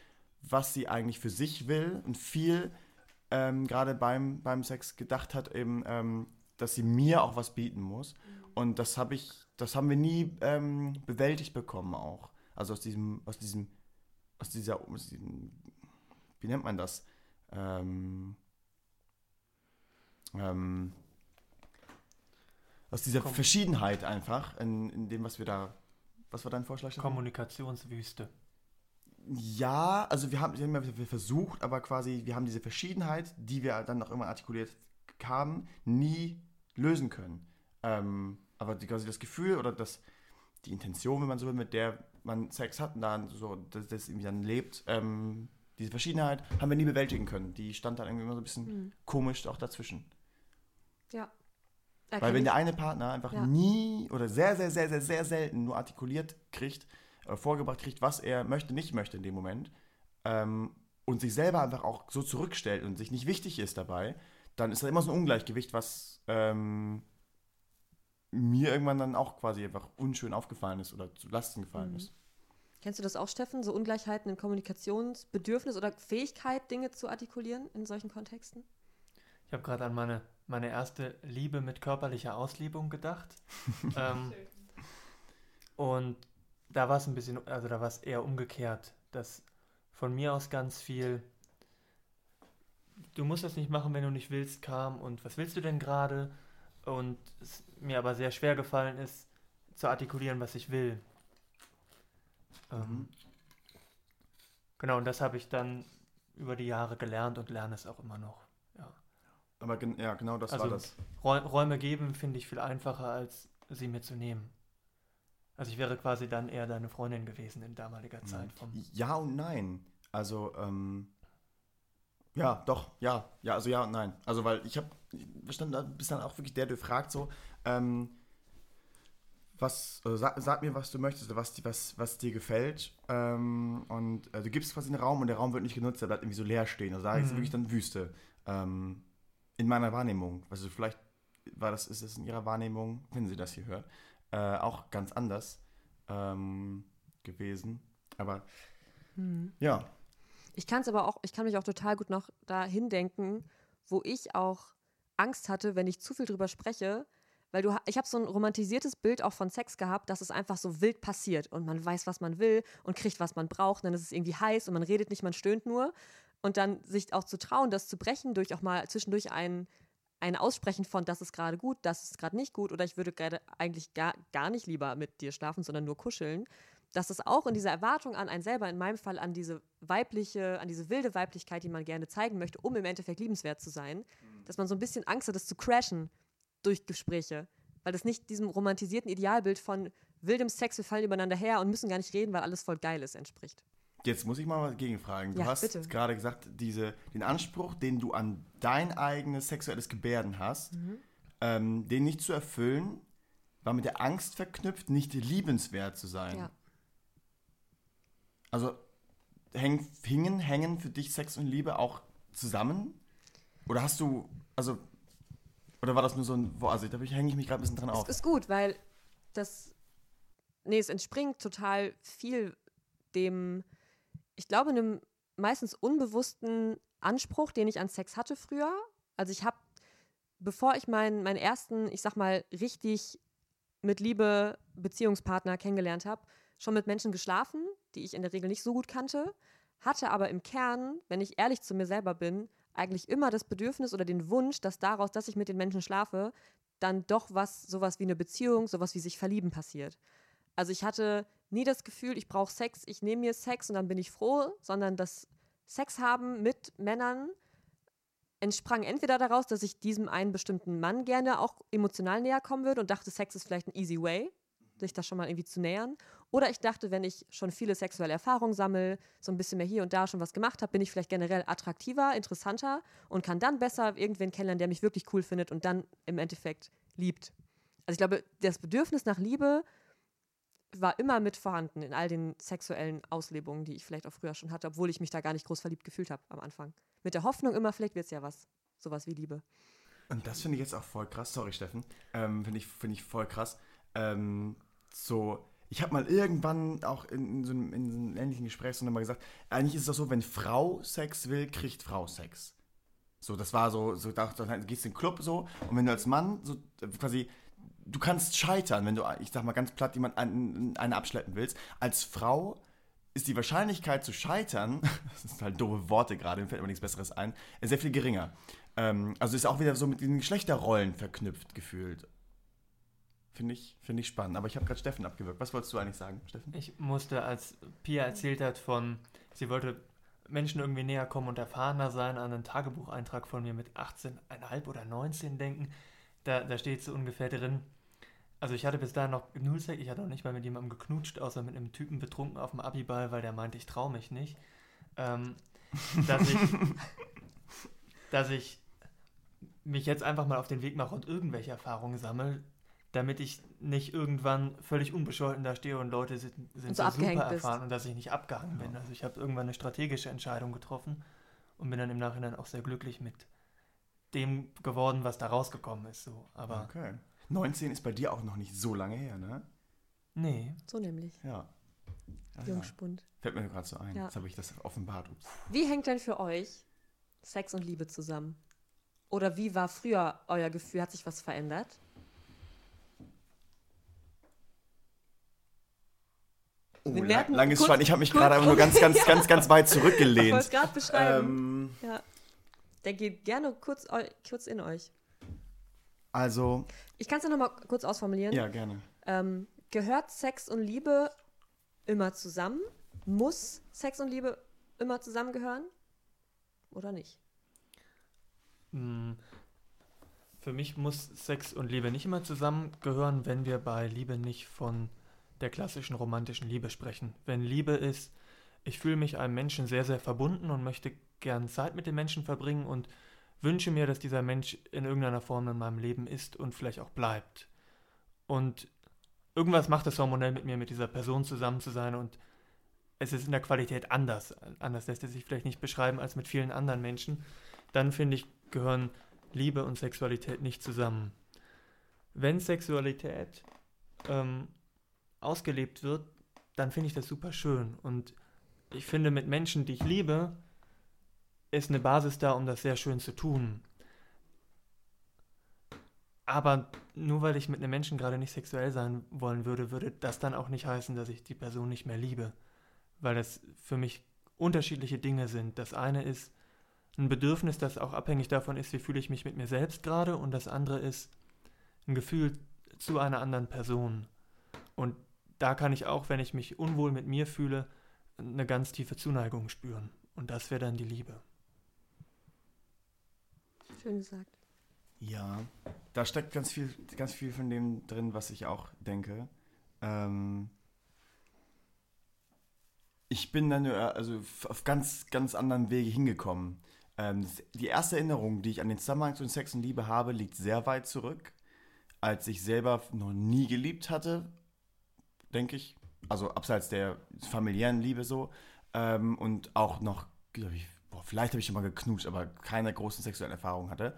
was sie eigentlich für sich will und viel ähm, gerade beim, beim Sex gedacht hat, eben, ähm, dass sie mir auch was bieten muss. Und das habe ich, das haben wir nie ähm, bewältigt bekommen auch. Also aus diesem, aus diesem, aus dieser, aus diesem wie nennt man das? Ähm, ähm, aus dieser Kom- Verschiedenheit einfach in, in dem, was wir da. Was war dein Vorschlag? Kommunikationswüste. Ja, also wir haben, wir haben wir versucht, aber quasi, wir haben diese Verschiedenheit, die wir dann noch irgendwann artikuliert haben, nie lösen können. Ähm, aber die, quasi das Gefühl oder das, die Intention, wenn man so will, mit der man Sex hat und dann so, dass das irgendwie dann lebt, ähm, diese Verschiedenheit haben wir nie bewältigen können. Die stand dann irgendwie immer so ein bisschen Mhm. komisch auch dazwischen. Ja. Weil Erkenn wenn der eine Partner einfach Ja. nie oder sehr, sehr, sehr, sehr, sehr selten nur artikuliert kriegt, äh, vorgebracht kriegt, was er möchte, nicht möchte in dem Moment, ähm, und sich selber einfach auch so zurückstellt und sich nicht wichtig ist dabei, dann ist da immer so ein Ungleichgewicht, was ähm, mir irgendwann dann auch quasi einfach unschön aufgefallen ist oder zu Lasten gefallen Mhm. ist. Kennst du das auch, Steffen? So Ungleichheiten in Kommunikationsbedürfnis oder Fähigkeit, Dinge zu artikulieren in solchen Kontexten? Ich habe gerade an meine, meine erste Liebe mit körperlicher Ausliebung gedacht. ähm, und da war es ein bisschen, also da war es eher umgekehrt, dass von mir aus ganz viel, du musst das nicht machen, wenn du nicht willst, kam und was willst du denn gerade? Und es mir aber sehr schwer gefallen ist, zu artikulieren, was ich will. Ähm, Mhm. Genau, und das habe ich dann über die Jahre gelernt und lerne es auch immer noch. Ja. Aber gen ja, genau das Also- war das. Räu- Räume geben finde ich viel einfacher, als sie mir zu nehmen. Also ich wäre quasi dann eher deine Freundin gewesen in damaliger Zeit. Vom, Ja und nein. Also, ähm, ja, doch, ja, ja, also ja und nein. Also, weil ich habe, stand da, bist dann auch wirklich der, der fragt so, ähm, was, also sag, sag mir, was du möchtest oder was, was, was dir gefällt. Ähm, und äh, du gibst quasi einen Raum und der Raum wird nicht genutzt, der bleibt irgendwie so leer stehen. Also da ist Mhm. wirklich dann Wüste. Ähm, in meiner Wahrnehmung. Also vielleicht war das, ist es in ihrer Wahrnehmung, wenn sie das hier hört, äh, auch ganz anders ähm, gewesen. Aber ja, Ich kann es aber auch, ich kann mich auch total gut noch dahin denken, wo ich auch Angst hatte, wenn ich zu viel drüber spreche, weil du, ich habe so ein romantisiertes Bild auch von Sex gehabt, dass es einfach so wild passiert und man weiß, was man will und kriegt, was man braucht, und dann ist es irgendwie heiß und man redet nicht, man stöhnt nur. Und dann sich auch zu trauen, das zu brechen durch auch mal zwischendurch ein ein Aussprechen von, das ist gerade gut, das ist gerade nicht gut oder ich würde gerade eigentlich gar, gar nicht lieber mit dir schlafen, sondern nur kuscheln, dass es auch in dieser Erwartung an einen selber, in meinem Fall an diese weibliche, an diese wilde Weiblichkeit, die man gerne zeigen möchte, um im Endeffekt liebenswert zu sein, dass man so ein bisschen Angst hat, das zu crashen durch Gespräche, weil das nicht diesem romantisierten Idealbild von wildem Sex, wir fallen übereinander her und müssen gar nicht reden, weil alles voll geil ist, entspricht. Jetzt muss ich mal was gegenfragen. Du Ja, hast gerade gesagt, diese, den Anspruch, den du an dein eigenes sexuelles Gebärden hast, Mhm. ähm, den nicht zu erfüllen, war mit der Angst verknüpft, nicht liebenswert zu sein. Ja. Also häng, hingen, hängen für dich Sex und Liebe auch zusammen? Oder hast du, also, oder war das nur so ein, boah, also da hänge ich mich gerade ein bisschen dran auf. Es ist gut, weil das, nee, es entspringt total viel dem, ich glaube, einem meistens unbewussten Anspruch, den ich an Sex hatte früher. Also ich habe, bevor ich meinen, meinen ersten, ich sag mal, richtig mit Liebe Beziehungspartner kennengelernt habe, schon mit Menschen geschlafen, die ich in der Regel nicht so gut kannte, hatte aber im Kern, wenn ich ehrlich zu mir selber bin, eigentlich immer das Bedürfnis oder den Wunsch, dass daraus, dass ich mit den Menschen schlafe, dann doch was, sowas wie eine Beziehung, sowas wie sich verlieben passiert. Also ich hatte nie das Gefühl, ich brauche Sex, ich nehme mir Sex und dann bin ich froh, sondern das Sex haben mit Männern entsprang entweder daraus, dass ich diesem einen bestimmten Mann gerne auch emotional näher kommen würde und dachte, Sex ist vielleicht ein easy way, sich da schon mal irgendwie zu nähern. Oder ich dachte, wenn ich schon viele sexuelle Erfahrungen sammle, so ein bisschen mehr hier und da schon was gemacht habe, bin ich vielleicht generell attraktiver, interessanter und kann dann besser irgendwen kennenlernen, der mich wirklich cool findet und dann im Endeffekt liebt. Also ich glaube, das Bedürfnis nach Liebe war immer mit vorhanden in all den sexuellen Auslebungen, die ich vielleicht auch früher schon hatte, obwohl ich mich da gar nicht groß verliebt gefühlt habe am Anfang. Mit der Hoffnung immer, vielleicht wird es ja was, sowas wie Liebe. Und das finde ich jetzt auch voll krass, sorry Steffen, ähm, finde ich, find ich voll krass. Ähm, so, ich habe mal irgendwann auch in, so einem, in so einem ähnlichen Gespräch so mal gesagt, eigentlich ist es doch so, wenn Frau Sex will, kriegt Frau Sex. So, das war so, so da, dann gehst du in den Club so und wenn du als Mann so quasi du kannst scheitern, wenn du, ich sag mal ganz platt, jemand einen, einen abschleppen willst. Als Frau ist die Wahrscheinlichkeit zu scheitern, das sind halt doofe Worte gerade, mir fällt aber nichts Besseres ein, sehr viel geringer. Ähm, also ist auch wieder so mit den Geschlechterrollen verknüpft gefühlt. Finde ich, find ich spannend. Aber ich habe gerade Steffen abgewürgt. Was wolltest du eigentlich sagen, Steffen? Ich musste, als Pia erzählt hat von, sie wollte Menschen irgendwie näher kommen und erfahrener sein, an einen Tagebucheintrag von mir mit 18,5 oder 19 denken. Da, da steht so ungefähr drin, also ich hatte bis dahin noch null Sex, ich hatte noch nicht mal mit jemandem geknutscht, außer mit einem Typen betrunken auf dem Abiball, weil der meinte, ich traue mich nicht. Ähm, dass ich, dass ich mich jetzt einfach mal auf den Weg mache und irgendwelche Erfahrungen sammle, damit ich nicht irgendwann völlig unbescholten da stehe und Leute sind, sind so, so super erfahren bist. und dass ich nicht abgehangen bin. Also ich habe irgendwann eine strategische Entscheidung getroffen und bin dann im Nachhinein auch sehr glücklich mit dem geworden, was da rausgekommen ist. So. Aber okay. 19 ist bei dir auch noch nicht so lange her, ne? Nee. So nämlich. Ja. ja Jungspund. Fällt mir gerade so ein. Ja. Jetzt habe ich das offenbart. Ups. Wie hängt denn für euch Sex und Liebe zusammen? Oder wie war früher euer Gefühl? Hat sich was verändert? Oh, lang, langes Schwein. Ich habe mich gerade nur ganz, ganz, ganz, ganz weit zurückgelehnt. Ich wollte es gerade beschreiben. Ähm, ja. Der geht gerne kurz, kurz in euch. Also. Ich kann es ja nochmal kurz ausformulieren. Ja, gerne. Ähm, gehört Sex und Liebe immer zusammen? Muss Sex und Liebe immer zusammengehören? Oder nicht? Hm. Für mich muss Sex und Liebe nicht immer zusammengehören, wenn wir bei Liebe nicht von der klassischen romantischen Liebe sprechen. Wenn Liebe ist, ich fühle mich einem Menschen sehr, sehr verbunden und möchte gern Zeit mit dem Menschen verbringen und wünsche mir, dass dieser Mensch in irgendeiner Form in meinem Leben ist und vielleicht auch bleibt. Und irgendwas macht es hormonell mit mir, mit dieser Person zusammen zu sein und es ist in der Qualität anders. Anders lässt es sich vielleicht nicht beschreiben als mit vielen anderen Menschen. Dann finde ich, gehören Liebe und Sexualität nicht zusammen. Wenn Sexualität ähm, ausgelebt wird, dann finde ich das super schön. Und ich finde, mit Menschen, die ich liebe, ist eine Basis da, um das sehr schön zu tun. Aber nur weil ich mit einem Menschen gerade nicht sexuell sein wollen würde, würde das dann auch nicht heißen, dass ich die Person nicht mehr liebe. Weil das für mich unterschiedliche Dinge sind. Das eine ist ein Bedürfnis, das auch abhängig davon ist, wie fühle ich mich mit mir selbst gerade. Und das andere ist ein Gefühl zu einer anderen Person. Und da kann ich auch, wenn ich mich unwohl mit mir fühle, eine ganz tiefe Zuneigung spüren. Und das wäre dann die Liebe. Schön gesagt. Ja, da steckt ganz viel, ganz viel von dem drin, was ich auch denke. Ähm ich bin dann also auf ganz, ganz anderen Wege hingekommen. Ähm, die erste Erinnerung, die ich an den Zusammenhang zwischen Sex und Liebe habe, liegt sehr weit zurück, als ich selber noch nie geliebt hatte, denke ich. Also abseits der familiären Liebe so. Ähm, und auch noch, ich, boah, vielleicht habe ich schon mal geknutscht, aber keine großen sexuellen Erfahrungen hatte.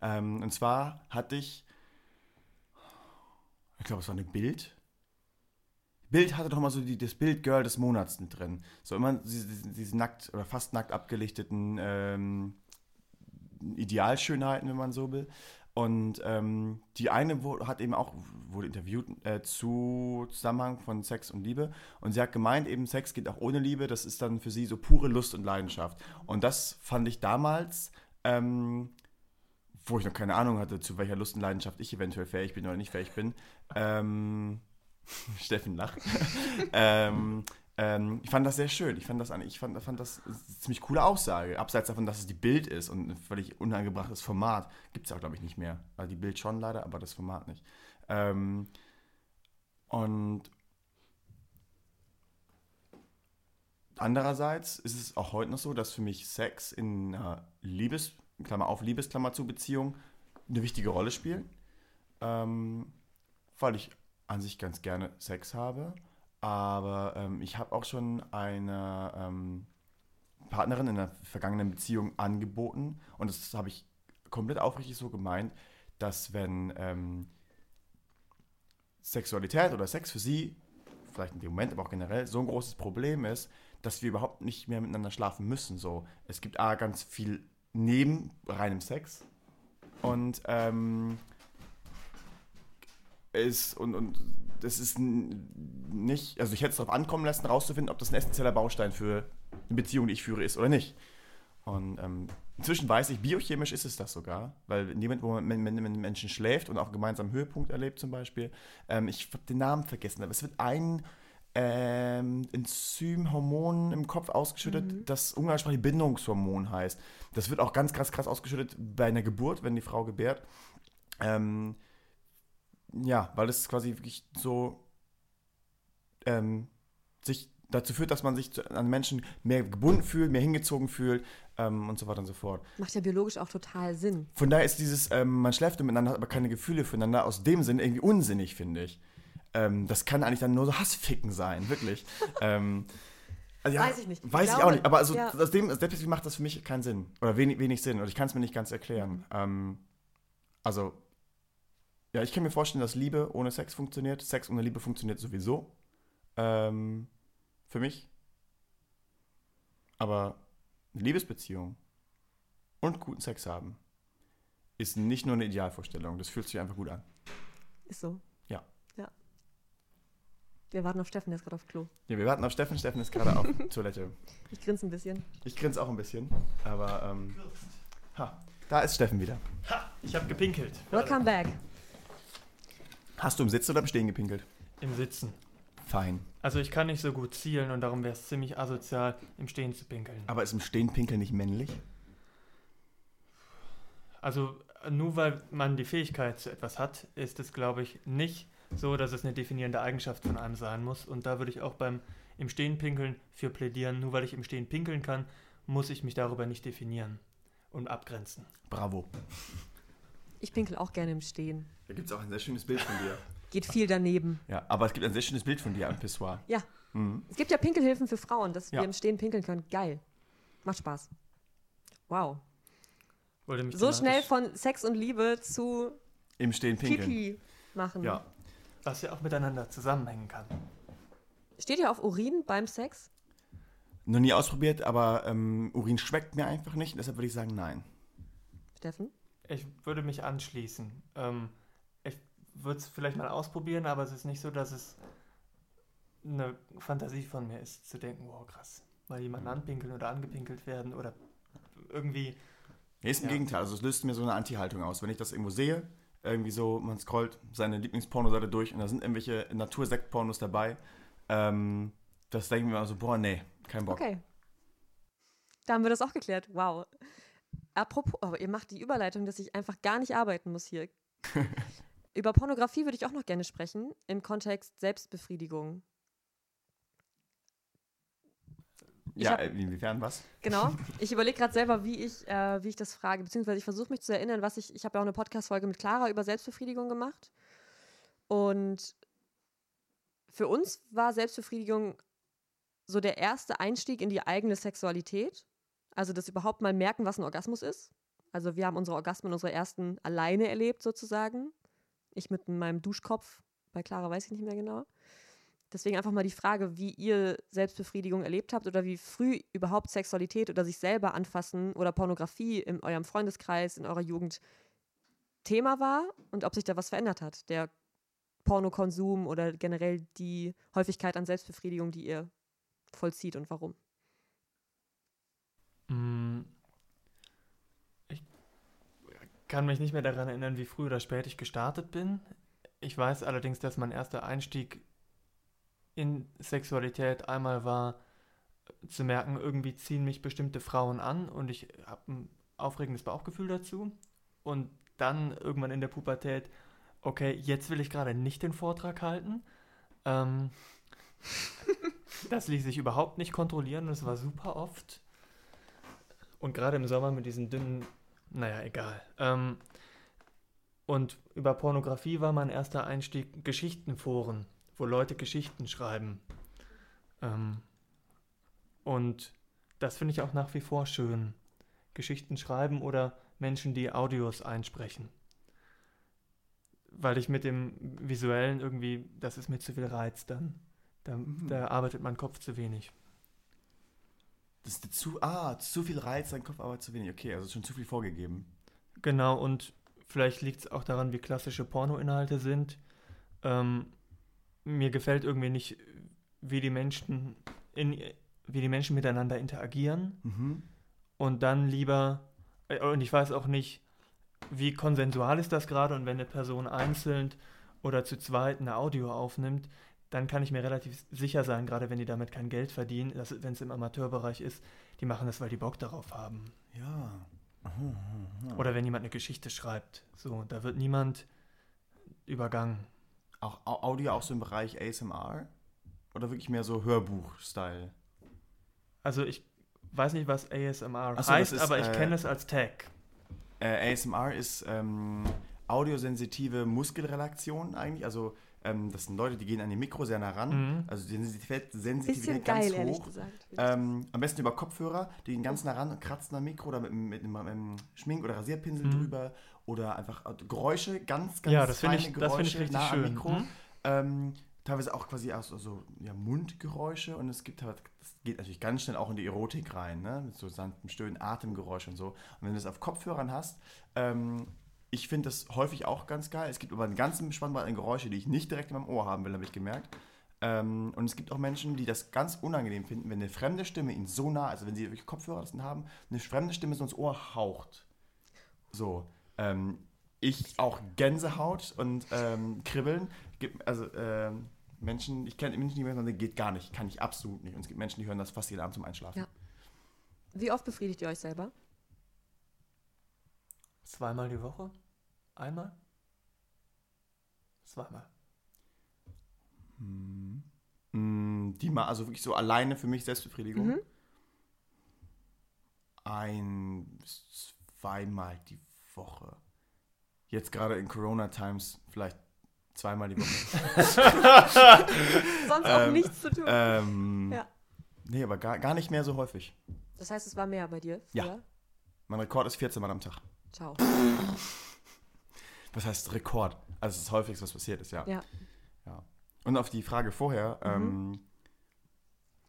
Ähm, und zwar hatte ich, ich glaube, es war eine Bild. Bild hatte doch mal so die, das Bild Girl des Monats mit drin. So immer diese, diese nackt oder fast nackt abgelichteten ähm, Idealschönheiten, wenn man so will. Und ähm, die eine wurde, hat eben auch, wurde interviewt äh, zu Zusammenhang von Sex und Liebe. Und sie hat gemeint, eben Sex geht auch ohne Liebe. Das ist dann für sie so pure Lust und Leidenschaft. Und das fand ich damals, ähm, wo ich noch keine Ahnung hatte, zu welcher Lust und Leidenschaft ich eventuell fähig bin oder nicht fähig bin. Ähm, Steffen lacht. ähm, Ähm, ich fand das sehr schön. Ich fand das, ich fand, fand das eine ziemlich coole Aussage. Abseits davon, dass es die Bild ist und ein völlig unangebrachtes Format, gibt es auch, glaube ich, nicht mehr. Also die Bild schon leider, aber das Format nicht. Ähm, und andererseits ist es auch heute noch so, dass für mich Sex in einer Liebes, Klammer auf, Liebesklammer zu Beziehung eine wichtige Rolle spielt. Ähm, weil ich an sich ganz gerne Sex habe aber ähm, ich habe auch schon eine ähm, Partnerin in einer vergangenen Beziehung angeboten und das habe ich komplett aufrichtig so gemeint, dass wenn ähm, Sexualität oder Sex für sie, vielleicht in dem Moment, aber auch generell, so ein großes Problem ist, dass wir überhaupt nicht mehr miteinander schlafen müssen. So, es gibt A, ganz viel neben reinem Sex und ähm, ist und, und das ist nicht, also ich hätte es darauf ankommen lassen, rauszufinden, ob das ein essentieller Baustein für eine Beziehung, die ich führe, ist oder nicht. Und ähm, inzwischen weiß ich, biochemisch ist es das sogar, weil in dem Moment, wo man mit Menschen schläft und auch gemeinsam Höhepunkt erlebt zum Beispiel, ähm, ich habe den Namen vergessen, aber es wird ein ähm, Enzymhormon im Kopf ausgeschüttet, mhm. das umgangssprachlich Bindungshormon heißt. Das wird auch ganz krass krass ausgeschüttet bei einer Geburt, wenn die Frau gebärt. Ähm, ja, weil es quasi wirklich so ähm, sich dazu führt, dass man sich an Menschen mehr gebunden fühlt, mehr hingezogen fühlt ähm, und so weiter und so fort. Macht ja biologisch auch total Sinn. Von daher ist dieses, ähm, man schläft miteinander, hat aber keine Gefühle füreinander, aus dem Sinn irgendwie unsinnig, finde ich. Ähm, das kann eigentlich dann nur so Hassficken sein, wirklich. Ähm, also ja, weiß ich nicht. Weiß ich, ich auch nicht, aber also ja. aus dem, selbst macht das für mich keinen Sinn. Oder wenig, wenig Sinn. Oder ich kann es mir nicht ganz erklären. Mhm. Ähm, also ja, ich kann mir vorstellen, dass Liebe ohne Sex funktioniert. Sex ohne Liebe funktioniert sowieso. Ähm, für mich. Aber eine Liebesbeziehung und guten Sex haben ist nicht nur eine Idealvorstellung. Das fühlt sich einfach gut an. Ist so. Ja. Ja. Wir warten auf Steffen, der ist gerade auf Klo. Ja, wir warten auf Steffen. Steffen ist gerade auf Toilette. Ich grinse ein bisschen. Ich grinse auch ein bisschen. Aber, ähm, ha, da ist Steffen wieder. Ha, ich habe gepinkelt. Welcome back. Hast du im Sitzen oder im Stehen gepinkelt? Im Sitzen. Fein. Also ich kann nicht so gut zielen und darum wäre es ziemlich asozial, im Stehen zu pinkeln. Aber ist im Stehen pinkeln nicht männlich? Also nur weil man die Fähigkeit zu etwas hat, ist es, glaube ich, nicht so, dass es eine definierende Eigenschaft von einem sein muss. Und da würde ich auch beim im Stehen pinkeln für plädieren. Nur weil ich im Stehen pinkeln kann, muss ich mich darüber nicht definieren und abgrenzen. Bravo. Ich pinkel auch gerne im Stehen. Da gibt es auch ein sehr schönes Bild von dir. Geht viel daneben. Ja, aber es gibt ein sehr schönes Bild von dir am Pissoir. Ja. Mhm. Es gibt ja Pinkelhilfen für Frauen, dass ja. wir im Stehen pinkeln können. Geil. Macht Spaß. Wow. so schnell von Sex und Liebe zu im Stehen pinkeln. Pipi machen. Ja. Was ja auch miteinander zusammenhängen kann. Steht ihr auf Urin beim Sex? Noch nie ausprobiert, aber ähm, Urin schmeckt mir einfach nicht. Deshalb würde ich sagen, nein. Steffen? Ich würde mich anschließen. Ähm, ich würde es vielleicht mal ausprobieren, aber es ist nicht so, dass es eine Fantasie von mir ist, zu denken, wow, krass, mal jemanden anpinkeln oder angepinkelt werden oder irgendwie. Nee, ist im ja. Gegenteil. Also es löst mir so eine Anti-Haltung aus. Wenn ich das irgendwo sehe, irgendwie so, man scrollt seine Lieblingspornoseite durch und da sind irgendwelche Natursekt-Pornos dabei, ähm, das denken wir mal so, boah, nee, kein Bock. Okay. Da haben wir das auch geklärt. Wow. Apropos, aber ihr macht die Überleitung, dass ich einfach gar nicht arbeiten muss hier. Über Pornografie würde ich auch noch gerne sprechen, im Kontext Selbstbefriedigung. Ich ja, hab, inwiefern was? Genau. Ich überlege gerade selber, wie ich, äh, wie ich das frage, beziehungsweise ich versuche mich zu erinnern, was ich, ich habe ja auch eine Podcast-Folge mit Clara über Selbstbefriedigung gemacht. Und für uns war Selbstbefriedigung so der erste Einstieg in die eigene Sexualität. Also das überhaupt mal merken, was ein Orgasmus ist. Also wir haben unsere Orgasmen, unsere ersten alleine erlebt sozusagen. Ich mit meinem Duschkopf, bei Clara weiß ich nicht mehr genau. Deswegen einfach mal die Frage, wie ihr Selbstbefriedigung erlebt habt oder wie früh überhaupt Sexualität oder sich selber anfassen oder Pornografie in eurem Freundeskreis, in eurer Jugend Thema war und ob sich da was verändert hat. Der Pornokonsum oder generell die Häufigkeit an Selbstbefriedigung, die ihr vollzieht und warum. Mm, ich kann mich nicht mehr daran erinnern, wie früh oder spät ich gestartet bin. Ich weiß allerdings, dass mein erster Einstieg in Sexualität. Einmal war zu merken, irgendwie ziehen mich bestimmte Frauen an und ich habe ein aufregendes Bauchgefühl dazu. Und dann irgendwann in der Pubertät, okay, jetzt will ich gerade nicht den Vortrag halten. Ähm, das ließ sich überhaupt nicht kontrollieren, das war super oft. Und gerade im Sommer mit diesen dünnen, naja, egal. Ähm, und über Pornografie war mein erster Einstieg Geschichtenforen, wo Leute Geschichten schreiben. Ähm, und das finde ich auch nach wie vor schön. Geschichten schreiben oder Menschen, die Audios einsprechen. Weil ich mit dem Visuellen irgendwie, das ist mir zu viel Reiz dann. Da, Mhm. da arbeitet mein Kopf zu wenig. Das ist zu, ah, zu viel Reiz, dein Kopf aber zu wenig. Okay, also schon zu viel vorgegeben. Genau, und vielleicht liegt es auch daran, wie klassische Pornoinhalte sind. Ähm, mir gefällt irgendwie nicht, wie die Menschen in, wie die Menschen miteinander interagieren. Mhm. Und dann lieber, äh, und ich weiß auch nicht, wie konsensual ist das gerade und wenn eine Person einzeln oder zu zweit eine Audio aufnimmt, dann kann ich mir relativ sicher sein, gerade wenn die damit kein Geld verdienen, wenn es im Amateurbereich ist, die machen das, weil die Bock darauf haben. Ja. Oder wenn jemand eine Geschichte schreibt. So, da wird niemand übergangen. Auch Au- Audio auch so im Bereich ASMR? Oder wirklich mehr so Hörbuch-Style? Also ich weiß nicht, was ASMR so, heißt, ist, aber ich äh, kenne es als Tag. Äh, ASMR ist ähm, audiosensitive Muskelrelaktion eigentlich. Also ähm, das sind Leute, die gehen an die Mikro sehr nah ran. Mhm. Also die Sensitivität, geil, ganz ehrlich hoch. gesagt. Ähm, am besten über Kopfhörer, die gehen ganz nah ran und kratzen am Mikro oder mit, mit, einem- mit einem Schmink- oder Rasierpinsel Mhm. drüber. Oder einfach äh, Geräusche, ganz, ganz Ja, das feine ich, das finde ich Geräusche richtig nah am schön. Mikro. Mhm. Ähm, teilweise auch quasi aus so ja, Mundgeräusche und es gibt halt, das geht natürlich ganz schnell auch in die Erotik rein, ne? mit so sanftem Stöhnen, Atemgeräusch und so. Und wenn du das auf Kopfhörern hast, ähm, ich finde das häufig auch ganz geil. Es gibt aber einen ganzen Spannbreite an Geräusche, die ich nicht direkt in meinem Ohr haben will, habe ich gemerkt. Ähm, und es gibt auch Menschen, die das ganz unangenehm finden, wenn eine fremde Stimme ihnen so nah, also wenn sie wirklich Kopfhörer haben, eine fremde Stimme so ins Ohr haucht. So. Ähm, ich auch Gänsehaut und ähm, Kribbeln. Also ähm, Menschen, ich kenne Menschen, die mir sagen, geht gar nicht, kann ich absolut nicht. Und es gibt Menschen, die hören das fast jeden Abend zum Einschlafen. Ja. Wie oft befriedigt ihr euch selber? Zweimal die Woche? Einmal? Zweimal. Hm. Mm, Die mal, also wirklich so alleine für mich Selbstbefriedigung. Mhm. Ein bis zweimal die Woche. Jetzt gerade in Corona-Times vielleicht zweimal die Woche. Sonst auch Ähm, nichts zu tun. ähm, Ja. Nee, aber gar, gar nicht mehr so häufig. das heißt, es war mehr bei dir? Ja. früher? Mein Rekord ist 14 Mal am Tag. Ciao. Was heißt Rekord? Also das ist das häufigste, was passiert ist, ja. Ja. ja. Und auf die Frage vorher, Mhm. ähm,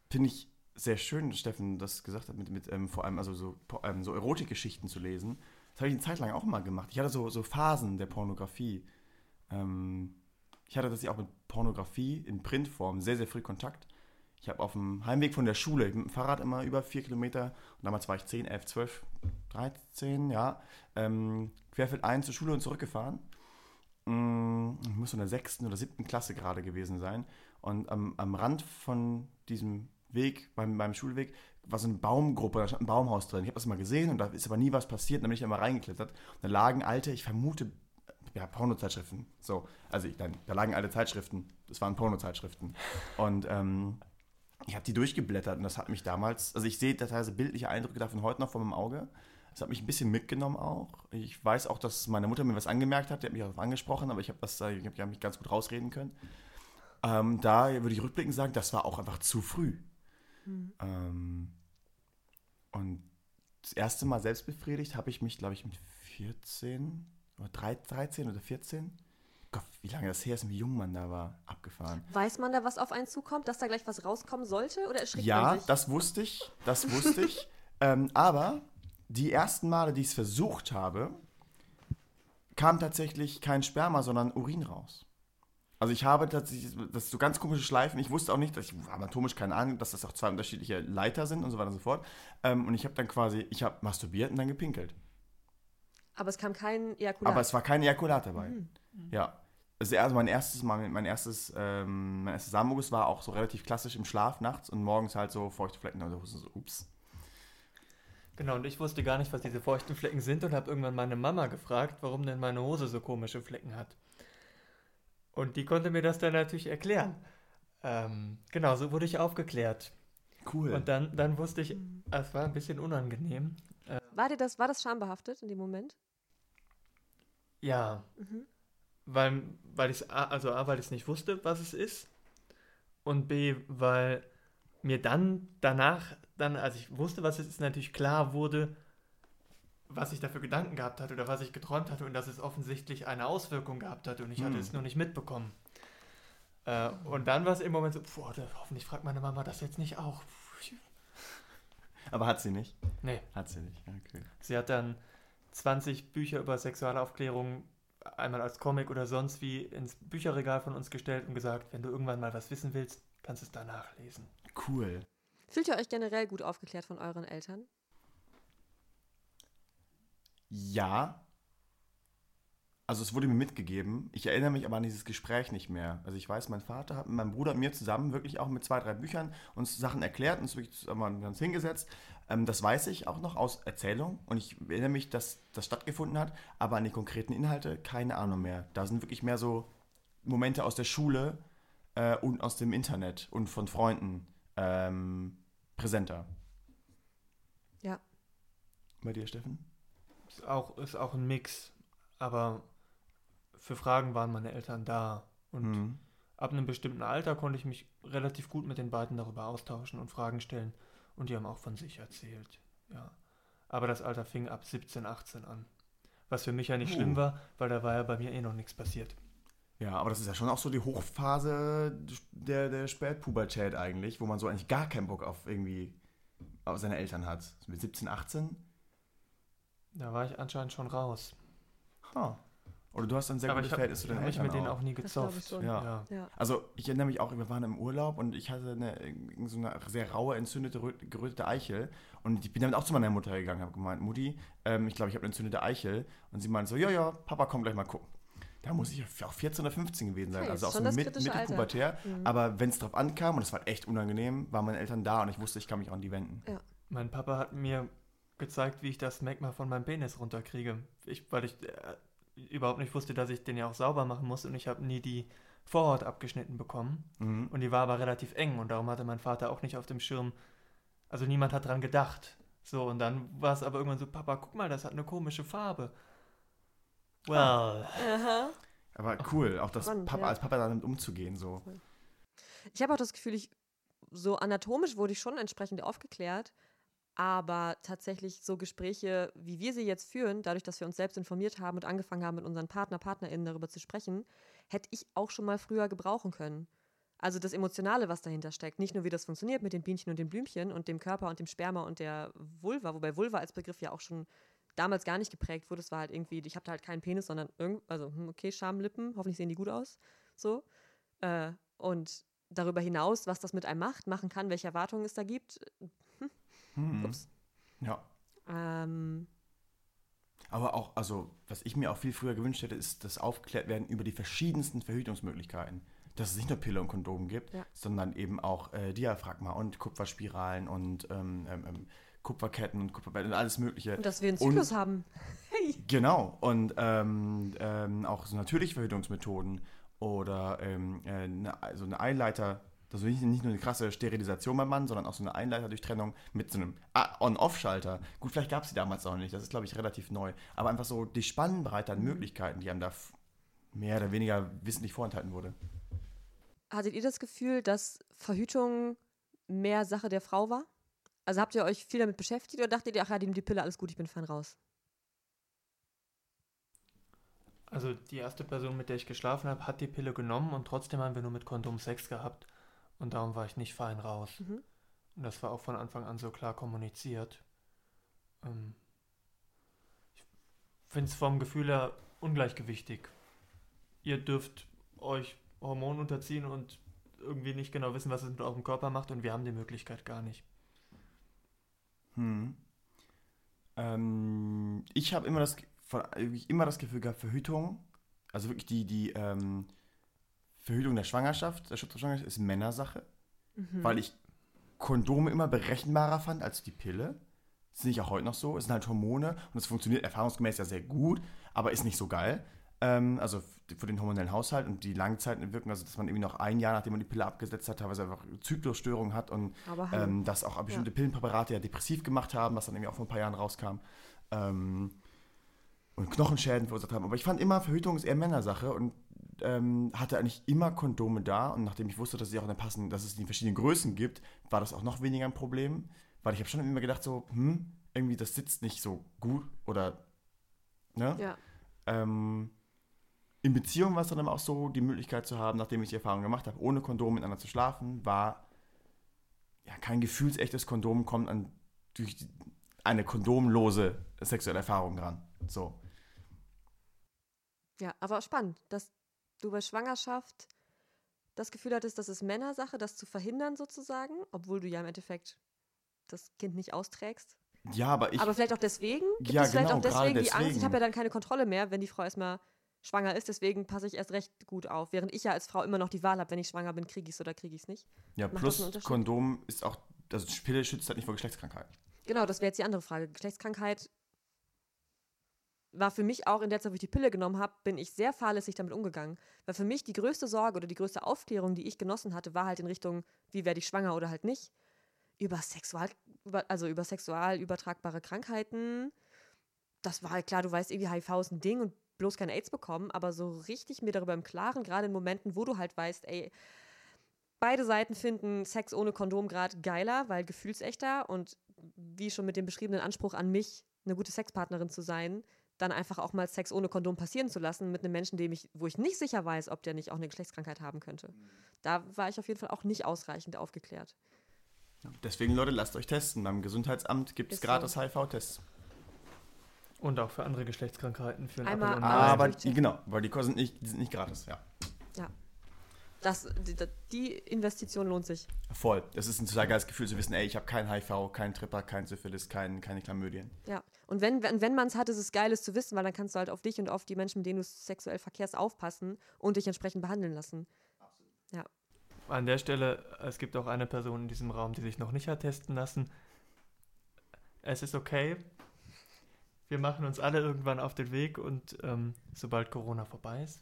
finde ich sehr schön, dass Steffen das gesagt hat, mit, mit ähm, vor allem also so, ähm, so Erotikgeschichten zu lesen. Das habe ich eine Zeit lang auch mal gemacht. Ich hatte so, so Phasen der Pornografie. Ähm, ich hatte tatsächlich auch mit Pornografie in Printform sehr, sehr früh Kontakt. Ich habe auf dem Heimweg von der Schule mit dem Fahrrad immer über vier Kilometer, und damals war ich 10, 11, 12, 13, ja, ähm, querfeldein zur Schule und zurückgefahren. Mm, Ich muss so in der sechsten oder siebten Klasse gerade gewesen sein. Und am, am Rand von diesem Weg, beim, beim Schulweg, war so eine Baumgruppe, da stand ein Baumhaus drin. Ich habe das mal gesehen und da ist aber nie was passiert. Dann bin ich da mal reingeklettert. Und da lagen alte, ich vermute, ja, Pornozeitschriften. So, also ich, nein, da lagen alte Zeitschriften. Das waren Pornozeitschriften. Und ähm, ich habe die durchgeblättert und das hat mich damals, also ich sehe teilweise bildliche Eindrücke davon heute noch vor meinem Auge. Das hat mich ein bisschen mitgenommen auch. Ich weiß auch, dass meine Mutter mir was angemerkt hat, die hat mich auch darauf angesprochen, aber ich habe das, äh, ich habe mich ganz gut rausreden können. Ähm, da würde ich rückblickend sagen, das war auch einfach zu früh. Ähm, und das erste Mal selbst befriedigt habe ich mich, glaube ich, mit 14 oder 13 oder 14. Wie lange das her ist und wie jung man da war, abgefahren. Weiß man da, was auf einen zukommt, dass da gleich was rauskommen sollte? Oder erschrickt Ja, man sich? das wusste ich, das wusste ich. ähm, aber die ersten Male, die ich es versucht habe, kam tatsächlich kein Sperma, sondern Urin raus. Also ich habe tatsächlich, das ist so ganz komische Schleifen. Ich wusste auch nicht, dass ich habe anatomisch keine Ahnung, dass das auch zwei unterschiedliche Leiter sind und so weiter und so fort. Ähm, und ich habe dann quasi, ich habe masturbiert und dann gepinkelt. Aber es kam kein Ejakulat. Aber es war kein Ejakulat dabei. Mhm. Ja. Also, also mein erstes Mal, mein erstes, ähm, mein erstes Samenerguss war auch so relativ klassisch im Schlaf nachts und morgens halt so feuchte Flecken. Also so, ups. Genau, und ich wusste gar nicht, was diese feuchten Flecken sind und habe irgendwann meine Mama gefragt, warum denn meine Hose so komische Flecken hat. Und die konnte mir das dann natürlich erklären. Ähm, genau, so wurde ich aufgeklärt. Cool. Und dann, dann wusste ich, es war ein bisschen unangenehm. Äh, War dir das, war das schambehaftet in dem Moment? ja, Mhm. Weil, weil ich also A, weil ich es nicht wusste, was es ist. Und B, weil mir dann danach, dann, als ich wusste, was es ist, natürlich klar wurde, was ich da für Gedanken gehabt hatte oder was ich geträumt hatte und dass es offensichtlich eine Auswirkung gehabt hatte und ich hatte Hm. es nur nicht mitbekommen. Äh, und dann war es im Moment so, boah, hoffentlich fragt meine Mama das jetzt nicht auch. Aber hat sie nicht? Nee, Hat sie nicht. Okay. sie hat dann 20 Bücher über Sexualaufklärung einmal als Comic oder sonst wie ins Bücherregal von uns gestellt und gesagt, wenn du irgendwann mal was wissen willst, kannst du es da nachlesen. Cool. Fühlt ihr euch generell gut aufgeklärt von euren Eltern? Ja. Also es wurde mir mitgegeben. Ich erinnere mich aber an dieses Gespräch nicht mehr. Also ich weiß, mein Vater hat mit meinem Bruder und mir zusammen wirklich auch mit zwei, drei Büchern uns Sachen erklärt und uns wirklich zusammen ganz hingesetzt. Ähm, das weiß ich auch noch aus Erzählung und ich erinnere mich, dass das stattgefunden hat, aber an die konkreten Inhalte keine Ahnung mehr. Da sind wirklich mehr so Momente aus der Schule äh, und aus dem Internet und von Freunden ähm, präsenter. Ja. Bei dir, Steffen? Ist auch, ist auch ein Mix, aber für Fragen waren meine Eltern da. Und Mhm. ab einem bestimmten Alter konnte ich mich relativ gut mit den beiden darüber austauschen und Fragen stellen. Und die haben auch von sich erzählt. Ja. Aber das Alter fing ab 17, 18 an. Was für mich ja nicht Oh. schlimm war, weil da war ja bei mir eh noch nichts passiert. Ja, aber das ist ja schon auch so die Hochphase der, der Spätpubertät eigentlich, wo man so eigentlich gar keinen Bock auf irgendwie auf seine Eltern hat. Mit 17, 18? Da war ich anscheinend schon raus. Ha. Oder du hast ein sehr Aber gutes ich habe Verhältnis zu deinen Eltern mit denen auch. auch nie ich gezofft. Ja. ja. Ja. Also ich erinnere mich auch, wir waren im Urlaub und ich hatte eine, so eine sehr raue, entzündete, rö- gerötete Eichel. Und ich bin damit auch zu meiner Mutter gegangen, habe gemeint, Mutti, ähm, ich glaube, ich habe eine entzündete Eichel. Und sie meinte so, ja, ja, Papa, komm gleich mal gucken. Da muss ich auch 14 oder 15 gewesen sein, Okay, also auch so mit, Alter. mittelpubertär. Mhm. Aber wenn es drauf ankam, und es war echt unangenehm, waren meine Eltern da und ich wusste, ich kann mich auch an die wenden. Mein Papa hat mir gezeigt, wie ich das Magma von meinem Penis runterkriege. Ich, weil ich äh, überhaupt nicht wusste, dass ich den ja auch sauber machen muss und ich habe nie die Vorhaut abgeschnitten bekommen. Mhm. Und die war aber relativ eng und darum hatte mein Vater auch nicht auf dem Schirm. Also niemand hat dran gedacht. So, und dann war es aber irgendwann so, Papa, guck mal, das hat eine komische Farbe. Well, Aha. Aber cool, auch das Spannend, Papa, ja. als Papa damit umzugehen, so. Ich habe auch das Gefühl, ich, so anatomisch wurde ich schon entsprechend aufgeklärt, aber tatsächlich so Gespräche, wie wir sie jetzt führen, dadurch, dass wir uns selbst informiert haben und angefangen haben, mit unseren Partner, PartnerInnen darüber zu sprechen, hätte ich auch schon mal früher gebrauchen können. Also das Emotionale, was dahinter steckt. Nicht nur, wie das funktioniert mit den Bienchen und den Blümchen und dem Körper und dem Sperma und der Vulva, wobei Vulva als Begriff ja auch schon damals gar nicht geprägt wurde. Es war halt irgendwie, ich habe da halt keinen Penis, sondern irgend, also hm, okay, Schamlippen, hoffentlich sehen die gut aus. So. Äh, und darüber hinaus, was das mit einem macht, machen kann, welche Erwartungen es da gibt. Mhm. Ups. Ja. Ähm, Aber auch, also, was ich mir auch viel früher gewünscht hätte, ist das aufgeklärt werden über die verschiedensten Verhütungsmöglichkeiten. Dass es nicht nur Pille und Kondom gibt, Ja. sondern eben auch äh, Diaphragma und Kupferspiralen und ähm, ähm, ähm, Kupferketten und Kupferbänder und alles Mögliche. und dass wir einen Und- Zyklus haben. Hey. Genau, und ähm, ähm, auch so natürliche Verhütungsmethoden oder ähm, äh, ne, also eine Einleiter, also nicht, nicht nur eine krasse Sterilisation beim Mann, sondern auch so eine Einleiterdurchtrennung mit so einem On-Off-Schalter. Gut, vielleicht gab es die damals auch nicht, das ist, glaube ich, relativ neu. Aber einfach so die Spannbreite an Möglichkeiten, die einem da mehr oder weniger wissentlich vorenthalten wurde. Hattet ihr das Gefühl, dass Verhütung mehr Sache der Frau war? Also habt ihr euch viel damit beschäftigt oder dachtet ihr, ach ja, die, die Pille, alles gut, ich bin fein raus? also die erste Person, mit der ich geschlafen habe, hat die Pille genommen und trotzdem haben wir nur mit Kondom Sex gehabt. Und darum war ich nicht fein raus. Mhm. Und das war auch von Anfang an so klar kommuniziert. Ähm, ich finde es vom Gefühl her ungleichgewichtig. Ihr dürft euch Hormonen unterziehen und irgendwie nicht genau wissen, was es mit eurem Körper macht und wir haben die Möglichkeit gar nicht. Hm. Ähm, ich habe immer das, irgendwie immer das Gefühl gehabt, Verhütung also wirklich die, die ähm, Verhütung der Schwangerschaft, der Schutz der Schwangerschaft ist Männersache, Mhm. weil ich Kondome immer berechenbarer fand als die Pille. Das ist nicht auch heute noch so. Es sind halt Hormone und es funktioniert erfahrungsgemäß ja sehr gut, aber ist nicht so geil. Ähm, also für den hormonellen Haushalt und die Langzeitwirkung, also dass man irgendwie noch ein Jahr, nachdem man die Pille abgesetzt hat, teilweise einfach Zyklusstörungen hat und hallo. ähm, dass auch bestimmte Pillenpräparate ja depressiv gemacht haben, was dann irgendwie auch vor ein paar Jahren rauskam. Ähm, und Knochenschäden verursacht haben. Aber ich fand immer, Verhütung ist eher Männersache und ähm, hatte eigentlich immer Kondome da. Und nachdem ich wusste, dass, sie auch in der passenden, dass es die verschiedenen Größen gibt, war das auch noch weniger ein Problem. Weil ich habe schon immer gedacht, so, hm, irgendwie das sitzt nicht so gut oder, ne? ja. Ähm, in Beziehung war es dann aber auch so, die Möglichkeit zu haben, nachdem ich die Erfahrung gemacht habe, ohne Kondom miteinander zu schlafen, war ja kein gefühlsechtes Kondom kommt an durch eine kondomlose sexuelle Erfahrung ran. So. Ja, aber spannend, dass du bei Schwangerschaft das Gefühl hattest, das ist Männersache, das zu verhindern sozusagen, obwohl du ja im Endeffekt das Kind nicht austrägst. Ja, aber ich. aber vielleicht auch deswegen? Gibt Ja, es vielleicht genau, auch deswegen, gerade die Angst, ich deswegen. habe ja dann keine Kontrolle mehr, wenn die Frau erstmal schwanger ist, deswegen passe ich erst recht gut auf. Während ich ja als Frau immer noch die Wahl habe, wenn ich schwanger bin, kriege ich es oder kriege ich es nicht. ja, macht plus? Kondom ist auch. Also Pille schützt halt nicht vor Geschlechtskrankheiten. Genau, das wäre jetzt die andere Frage. Geschlechtskrankheit war für mich auch in der Zeit, wo ich die Pille genommen habe, bin ich sehr fahrlässig damit umgegangen. Weil für mich die größte Sorge oder die größte Aufklärung, die ich genossen hatte, war halt in Richtung, wie werde ich schwanger oder halt nicht. Über Sexual, über, also über sexual übertragbare Krankheiten. Das war halt klar, du weißt irgendwie, HIV ist ein Ding und bloß kein AIDS bekommen, aber so richtig mir darüber im Klaren, gerade in Momenten, wo du halt weißt, ey, beide Seiten finden Sex ohne Kondom gerade geiler, weil gefühlsechter und wie schon mit dem beschriebenen Anspruch an mich, eine gute Sexpartnerin zu sein, dann einfach auch mal Sex ohne Kondom passieren zu lassen mit einem Menschen, dem ich, wo ich nicht sicher weiß, ob der nicht auch eine Geschlechtskrankheit haben könnte. Da war ich auf jeden Fall auch nicht ausreichend aufgeklärt. Deswegen, Leute, lasst euch testen. Beim Gesundheitsamt gibt es Ist so. gratis HIV-Tests. Und auch für andere Geschlechtskrankheiten, für einen Einmal Ei. Aber durchchecken. genau, weil die kosten nicht, die sind nicht gratis, ja. Das, die, die Investition lohnt sich. Voll. Das ist ein total geiles Gefühl zu wissen, ey, ich habe kein HIV, kein Tripper, kein Syphilis, kein, keine Chlamydien. Ja. Und wenn, wenn, wenn man es hat, ist es geil, es zu wissen, weil dann kannst du halt auf dich und auf die Menschen, mit denen du sexuell verkehrst, aufpassen und dich entsprechend behandeln lassen. An der Stelle, es gibt auch eine Person in diesem Raum, die sich noch nicht hat testen lassen. Es ist okay. Wir machen uns alle irgendwann auf den Weg und ähm, sobald Corona vorbei ist,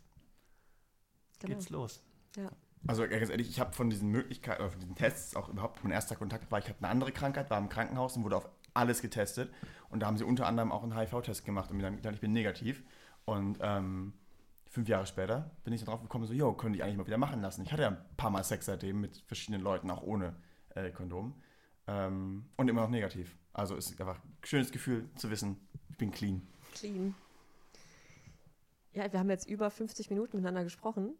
Genau. geht's los. Also ganz ehrlich, ich habe von diesen Möglichkeiten, von diesen Tests auch überhaupt mein erster Kontakt war, ich hatte eine andere Krankheit, war im Krankenhaus und wurde auf alles getestet. Und da haben sie unter anderem auch einen HIV-Test gemacht und mir dann gedacht, ich bin negativ. Und ähm, fünf Jahre später bin ich darauf gekommen, so, jo, könnte ich eigentlich mal wieder machen lassen. Ich hatte ja ein paar Mal Sex seitdem mit verschiedenen Leuten, auch ohne äh, Kondom. Ähm, und immer noch negativ. Also es ist einfach ein schönes Gefühl zu wissen, ich bin clean. Clean. Ja, wir haben jetzt über 50 Minuten miteinander gesprochen.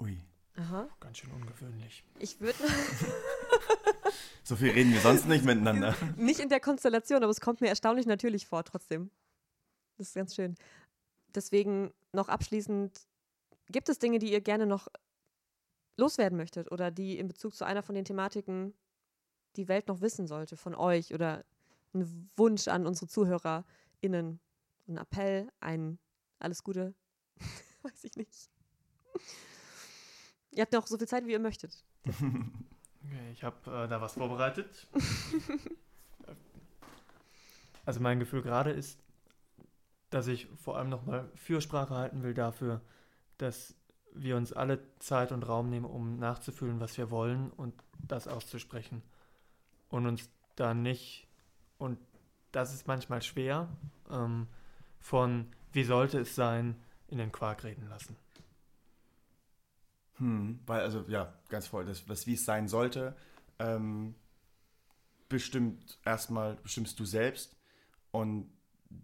Ui. Aha. Ganz schön ungewöhnlich. Ich würde So viel reden wir sonst nicht miteinander. nicht in der Konstellation, aber es kommt mir erstaunlich natürlich vor trotzdem. Das ist ganz schön. Deswegen noch abschließend, gibt es Dinge, die ihr gerne noch loswerden möchtet oder die in Bezug zu einer von den Thematiken die Welt noch wissen sollte von euch oder ein Wunsch an unsere ZuhörerInnen, ein Appell, ein alles Gute, weiß ich nicht. Ihr habt noch so viel Zeit, wie ihr möchtet. Okay, ich habe äh, da was vorbereitet. also mein Gefühl gerade ist, dass ich vor allem nochmal Fürsprache halten will dafür, dass wir uns alle Zeit und Raum nehmen, um nachzufühlen, was wir wollen und das auszusprechen. Und uns da nicht, und das ist manchmal schwer, ähm, von wie sollte es sein, in den Quark reden lassen. Hm, weil, also, ja, ganz voll. Das, was wie es sein sollte, ähm, bestimmt erstmal, bestimmst du selbst und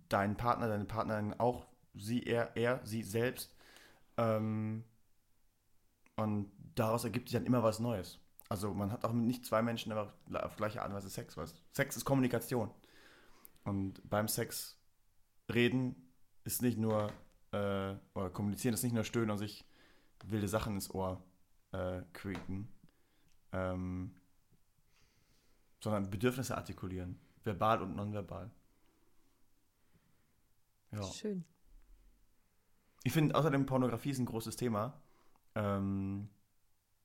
dein Partner, deine Partnerin auch, sie, er, er, sie selbst. Ähm, und daraus ergibt sich dann immer was Neues. Also man hat auch mit nicht zwei Menschen aber auf gleiche Art und Weise Sex. Was? Sex ist Kommunikation. Und beim Sex reden ist nicht nur, äh, oder kommunizieren ist nicht nur stöhnen und sich wilde Sachen ins Ohr äh, quieken, ähm, sondern Bedürfnisse artikulieren, verbal und nonverbal. Ja, Schön. Ich finde außerdem Pornografie ist ein großes Thema. Ähm,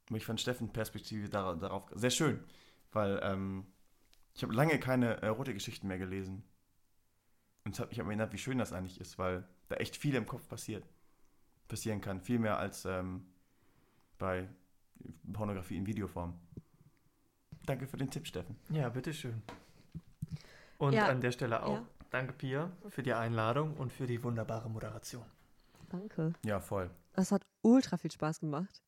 ich fand Steffen Perspektive darauf, darauf sehr schön, weil ähm, ich habe lange keine Erotik-Geschichten mehr gelesen. Und es hat mich aber erinnert, wie schön das eigentlich ist, weil da echt viel im Kopf passiert. Passieren kann. Viel mehr als ähm, bei Pornografie in Videoform. Danke für den Tipp, Steffen. Ja, bitteschön. Und Ja, an der Stelle auch ja. danke, Pia, für die Einladung und für die wunderbare Moderation. Danke. Ja, voll. Das hat ultra viel Spaß gemacht.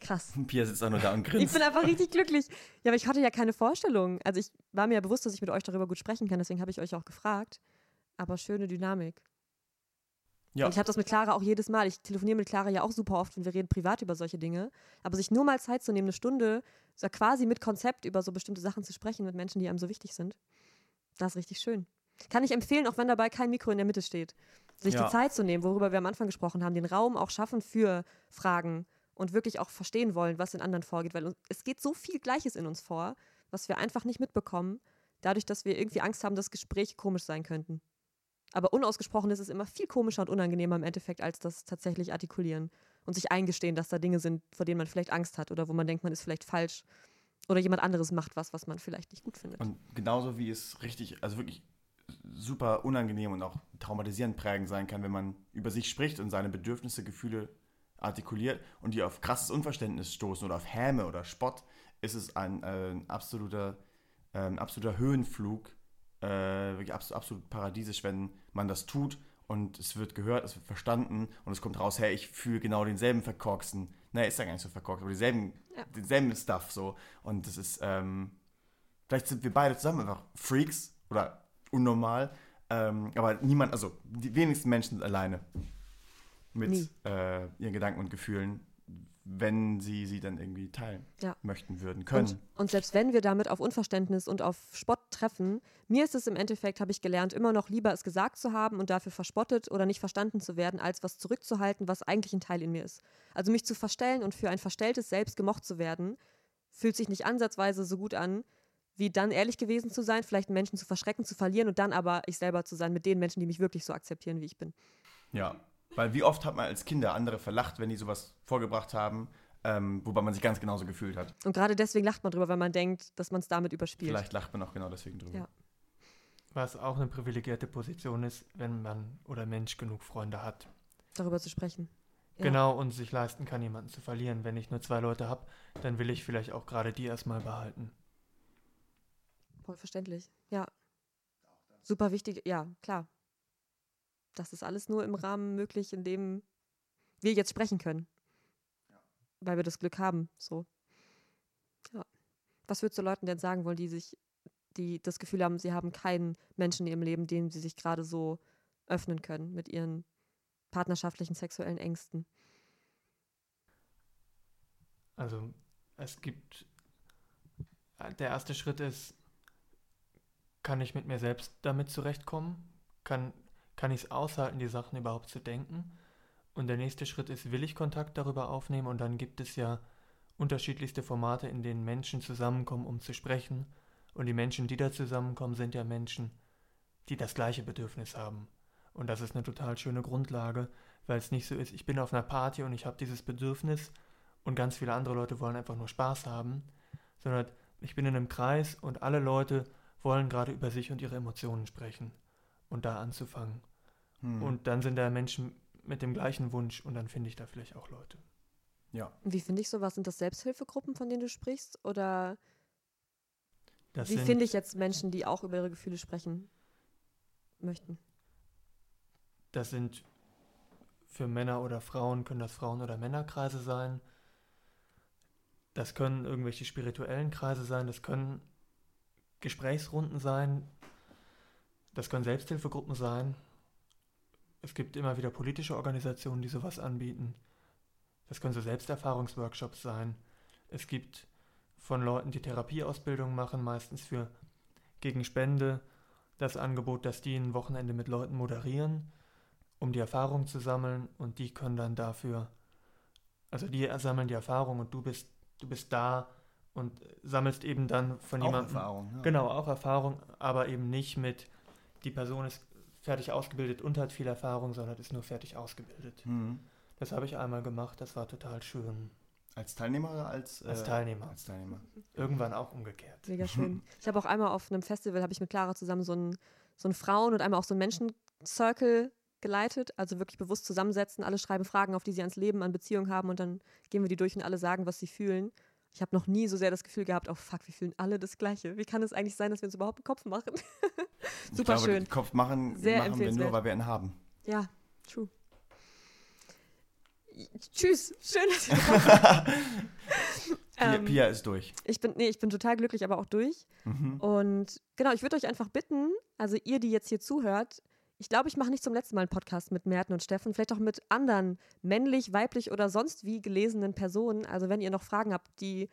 Krass. Pia sitzt auch nur da und Ich grinst. bin einfach richtig glücklich. Ja, aber ich hatte ja keine Vorstellung. Also ich war mir ja bewusst, dass ich mit euch darüber gut sprechen kann, deswegen habe ich euch auch gefragt. Aber schöne Dynamik. Ja. Und ich habe das mit Clara auch jedes Mal. Ich telefoniere mit Clara ja auch super oft und wir reden privat über solche Dinge. Aber sich nur mal Zeit zu nehmen, eine Stunde, so quasi mit Konzept über so bestimmte Sachen zu sprechen mit Menschen, die einem so wichtig sind, das ist richtig schön. Kann ich empfehlen, auch wenn dabei kein Mikro in der Mitte steht. Sich Ja. die Zeit zu nehmen, worüber wir am Anfang gesprochen haben, den Raum auch schaffen für Fragen und wirklich auch verstehen wollen, was in anderen vorgeht. Weil es geht so viel Gleiches in uns vor, was wir einfach nicht mitbekommen, dadurch, dass wir irgendwie Angst haben, dass Gespräche komisch sein könnten. Aber unausgesprochen ist es immer viel komischer und unangenehmer im Endeffekt, als das tatsächlich artikulieren und sich eingestehen, dass da Dinge sind, vor denen man vielleicht Angst hat oder wo man denkt, man ist vielleicht falsch oder jemand anderes macht was, was man vielleicht nicht gut findet. Und genauso wie es richtig, also wirklich super unangenehm und auch traumatisierend prägend sein kann, wenn man über sich spricht und seine Bedürfnisse, Gefühle artikuliert und die auf krasses Unverständnis stoßen oder auf Häme oder Spott, ist es ein, äh, ein absoluter, äh, absoluter Höhenflug, wirklich absolut, paradiesisch, wenn man das tut und es wird gehört, es wird verstanden und es kommt raus, hey, ich fühle genau denselben verkorksten, naja, ist ja gar nicht so verkorkst, aber dieselben, Ja. denselben Stuff so. Und das ist, ähm, vielleicht sind wir beide zusammen einfach Freaks oder unnormal, ähm, aber niemand, also die wenigsten Menschen sind alleine mit äh, ihren Gedanken und Gefühlen, wenn sie sie dann irgendwie teilen Ja. möchten, würden, können. Und, und selbst wenn wir damit auf Unverständnis und auf Spott treffen, mir ist es im Endeffekt, habe ich gelernt, immer noch lieber es gesagt zu haben und dafür verspottet oder nicht verstanden zu werden, als was zurückzuhalten, was eigentlich ein Teil in mir ist. Also mich zu verstellen und für ein verstelltes Selbst gemocht zu werden, fühlt sich nicht ansatzweise so gut an, wie dann ehrlich gewesen zu sein, vielleicht Menschen zu verschrecken, zu verlieren und dann aber ich selber zu sein mit den Menschen, die mich wirklich so akzeptieren, wie ich bin. Ja, weil wie oft hat man als Kinder andere verlacht, wenn die sowas vorgebracht haben, ähm, wobei man sich ganz genauso gefühlt hat. Und gerade deswegen lacht man drüber, weil man denkt, dass man es damit überspielt. Vielleicht lacht man auch genau deswegen drüber. Ja. Was auch eine privilegierte Position ist, wenn man oder Mensch genug Freunde hat. Darüber zu sprechen. Ja. Genau, und sich leisten kann, jemanden zu verlieren. Wenn ich nur zwei Leute habe, dann will ich vielleicht auch gerade die erstmal behalten. Voll verständlich. Ja. Super wichtig. Ja, klar. Das ist alles nur im Rahmen möglich, in dem wir jetzt sprechen können. Weil wir das Glück haben. So. Ja. Was würdest du Leuten denn sagen wollen, die sich, die das Gefühl haben, sie haben keinen Menschen in ihrem Leben, dem sie sich gerade so öffnen können mit ihren partnerschaftlichen sexuellen Ängsten? Also es gibt, der erste Schritt ist, kann ich mit mir selbst damit zurechtkommen? Kann, kann ich es aushalten, die Sachen überhaupt zu denken? Und der nächste Schritt ist, will ich Kontakt darüber aufnehmen? Und dann gibt es ja unterschiedlichste Formate, in denen Menschen zusammenkommen, um zu sprechen. Und die Menschen, die da zusammenkommen, sind ja Menschen, die das gleiche Bedürfnis haben. Und das ist eine total schöne Grundlage, weil es nicht so ist, ich bin auf einer Party und ich habe dieses Bedürfnis und ganz viele andere Leute wollen einfach nur Spaß haben, sondern ich bin in einem Kreis und alle Leute wollen gerade über sich und ihre Emotionen sprechen und da anzufangen. Hm. Und dann sind da Menschen mit dem gleichen Wunsch und dann finde ich da vielleicht auch Leute. ja. Wie finde ich sowas? Sind das Selbsthilfegruppen, von denen du sprichst? Oder Das wie finde ich jetzt Menschen, die auch über ihre Gefühle sprechen möchten? Das sind für Männer oder Frauen, können das Frauen- oder Männerkreise sein. Das können irgendwelche spirituellen Kreise sein, das können Gesprächsrunden sein, das können Selbsthilfegruppen sein. Es gibt immer wieder politische Organisationen, die sowas anbieten. Das können so Selbsterfahrungsworkshops sein. Es gibt von Leuten, die Therapieausbildung machen, meistens für gegen Spende, das Angebot, dass die ein Wochenende mit Leuten moderieren, um die Erfahrung zu sammeln und die können dann dafür, also die sammeln die Erfahrung und du bist, du bist da und sammelst eben dann von Auch jemandem. Erfahrung. Ja. Genau, auch Erfahrung, aber eben nicht mit, die Person ist fertig ausgebildet und hat viel Erfahrung, sondern ist nur fertig ausgebildet. Mhm. Das habe ich einmal gemacht, das war total schön. Als Teilnehmer oder als, Als äh, Teilnehmer. Als Teilnehmer. Irgendwann auch umgekehrt. Mega schön. Ich habe auch einmal auf einem Festival, habe ich mit Clara zusammen so einen so einen Frauen- und einmal auch so einen Menschen-Circle geleitet. Also wirklich bewusst zusammensetzen. Alle schreiben Fragen, auf die sie ans Leben, an Beziehungen haben und dann gehen wir die durch und alle sagen, was sie fühlen. Ich habe noch nie so sehr das Gefühl gehabt, oh fuck, wir fühlen alle das Gleiche. Wie kann es eigentlich sein, dass wir uns überhaupt einen Kopf machen? ich Super glaube, schön. Kopf machen, Sehr machen wir nur, weil wir ihn haben. Ja, true. Tschüss. Schön, dass ihr ähm, Pia ist durch. Ich bin, nee, ich bin total glücklich, aber auch durch. Mhm. Und genau, ich würde euch einfach bitten, also ihr, die jetzt hier zuhört, ich glaube, ich mache nicht zum letzten Mal einen Podcast mit Merten und Steffen, vielleicht auch mit anderen männlich, weiblich oder sonst wie gelesenen Personen. Also wenn ihr noch Fragen habt, die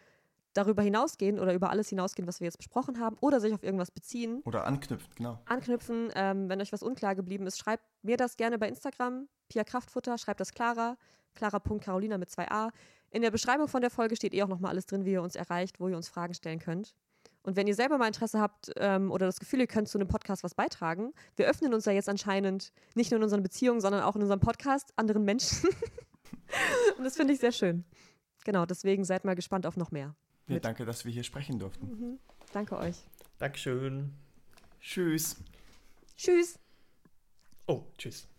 darüber hinausgehen oder über alles hinausgehen, was wir jetzt besprochen haben, oder sich auf irgendwas beziehen, Oder anknüpft, genau. anknüpfen, ähm, wenn euch was unklar geblieben ist, schreibt mir das gerne bei Instagram, Pia Kraftfutter, schreibt das Clara, clara.carolina mit 2a. In der Beschreibung von der Folge steht eh auch nochmal alles drin, wie ihr uns erreicht, wo ihr uns Fragen stellen könnt. Und wenn ihr selber mal Interesse habt ähm, oder das Gefühl, ihr könnt zu einem Podcast was beitragen, wir öffnen uns ja jetzt anscheinend nicht nur in unseren Beziehungen, sondern auch in unserem Podcast anderen Menschen. Und das finde ich sehr schön. Genau, deswegen seid mal gespannt auf noch mehr. Ja, Mit- danke, dass wir hier sprechen durften. Mhm. Danke euch. Dankeschön. Tschüss. Tschüss. Oh, tschüss.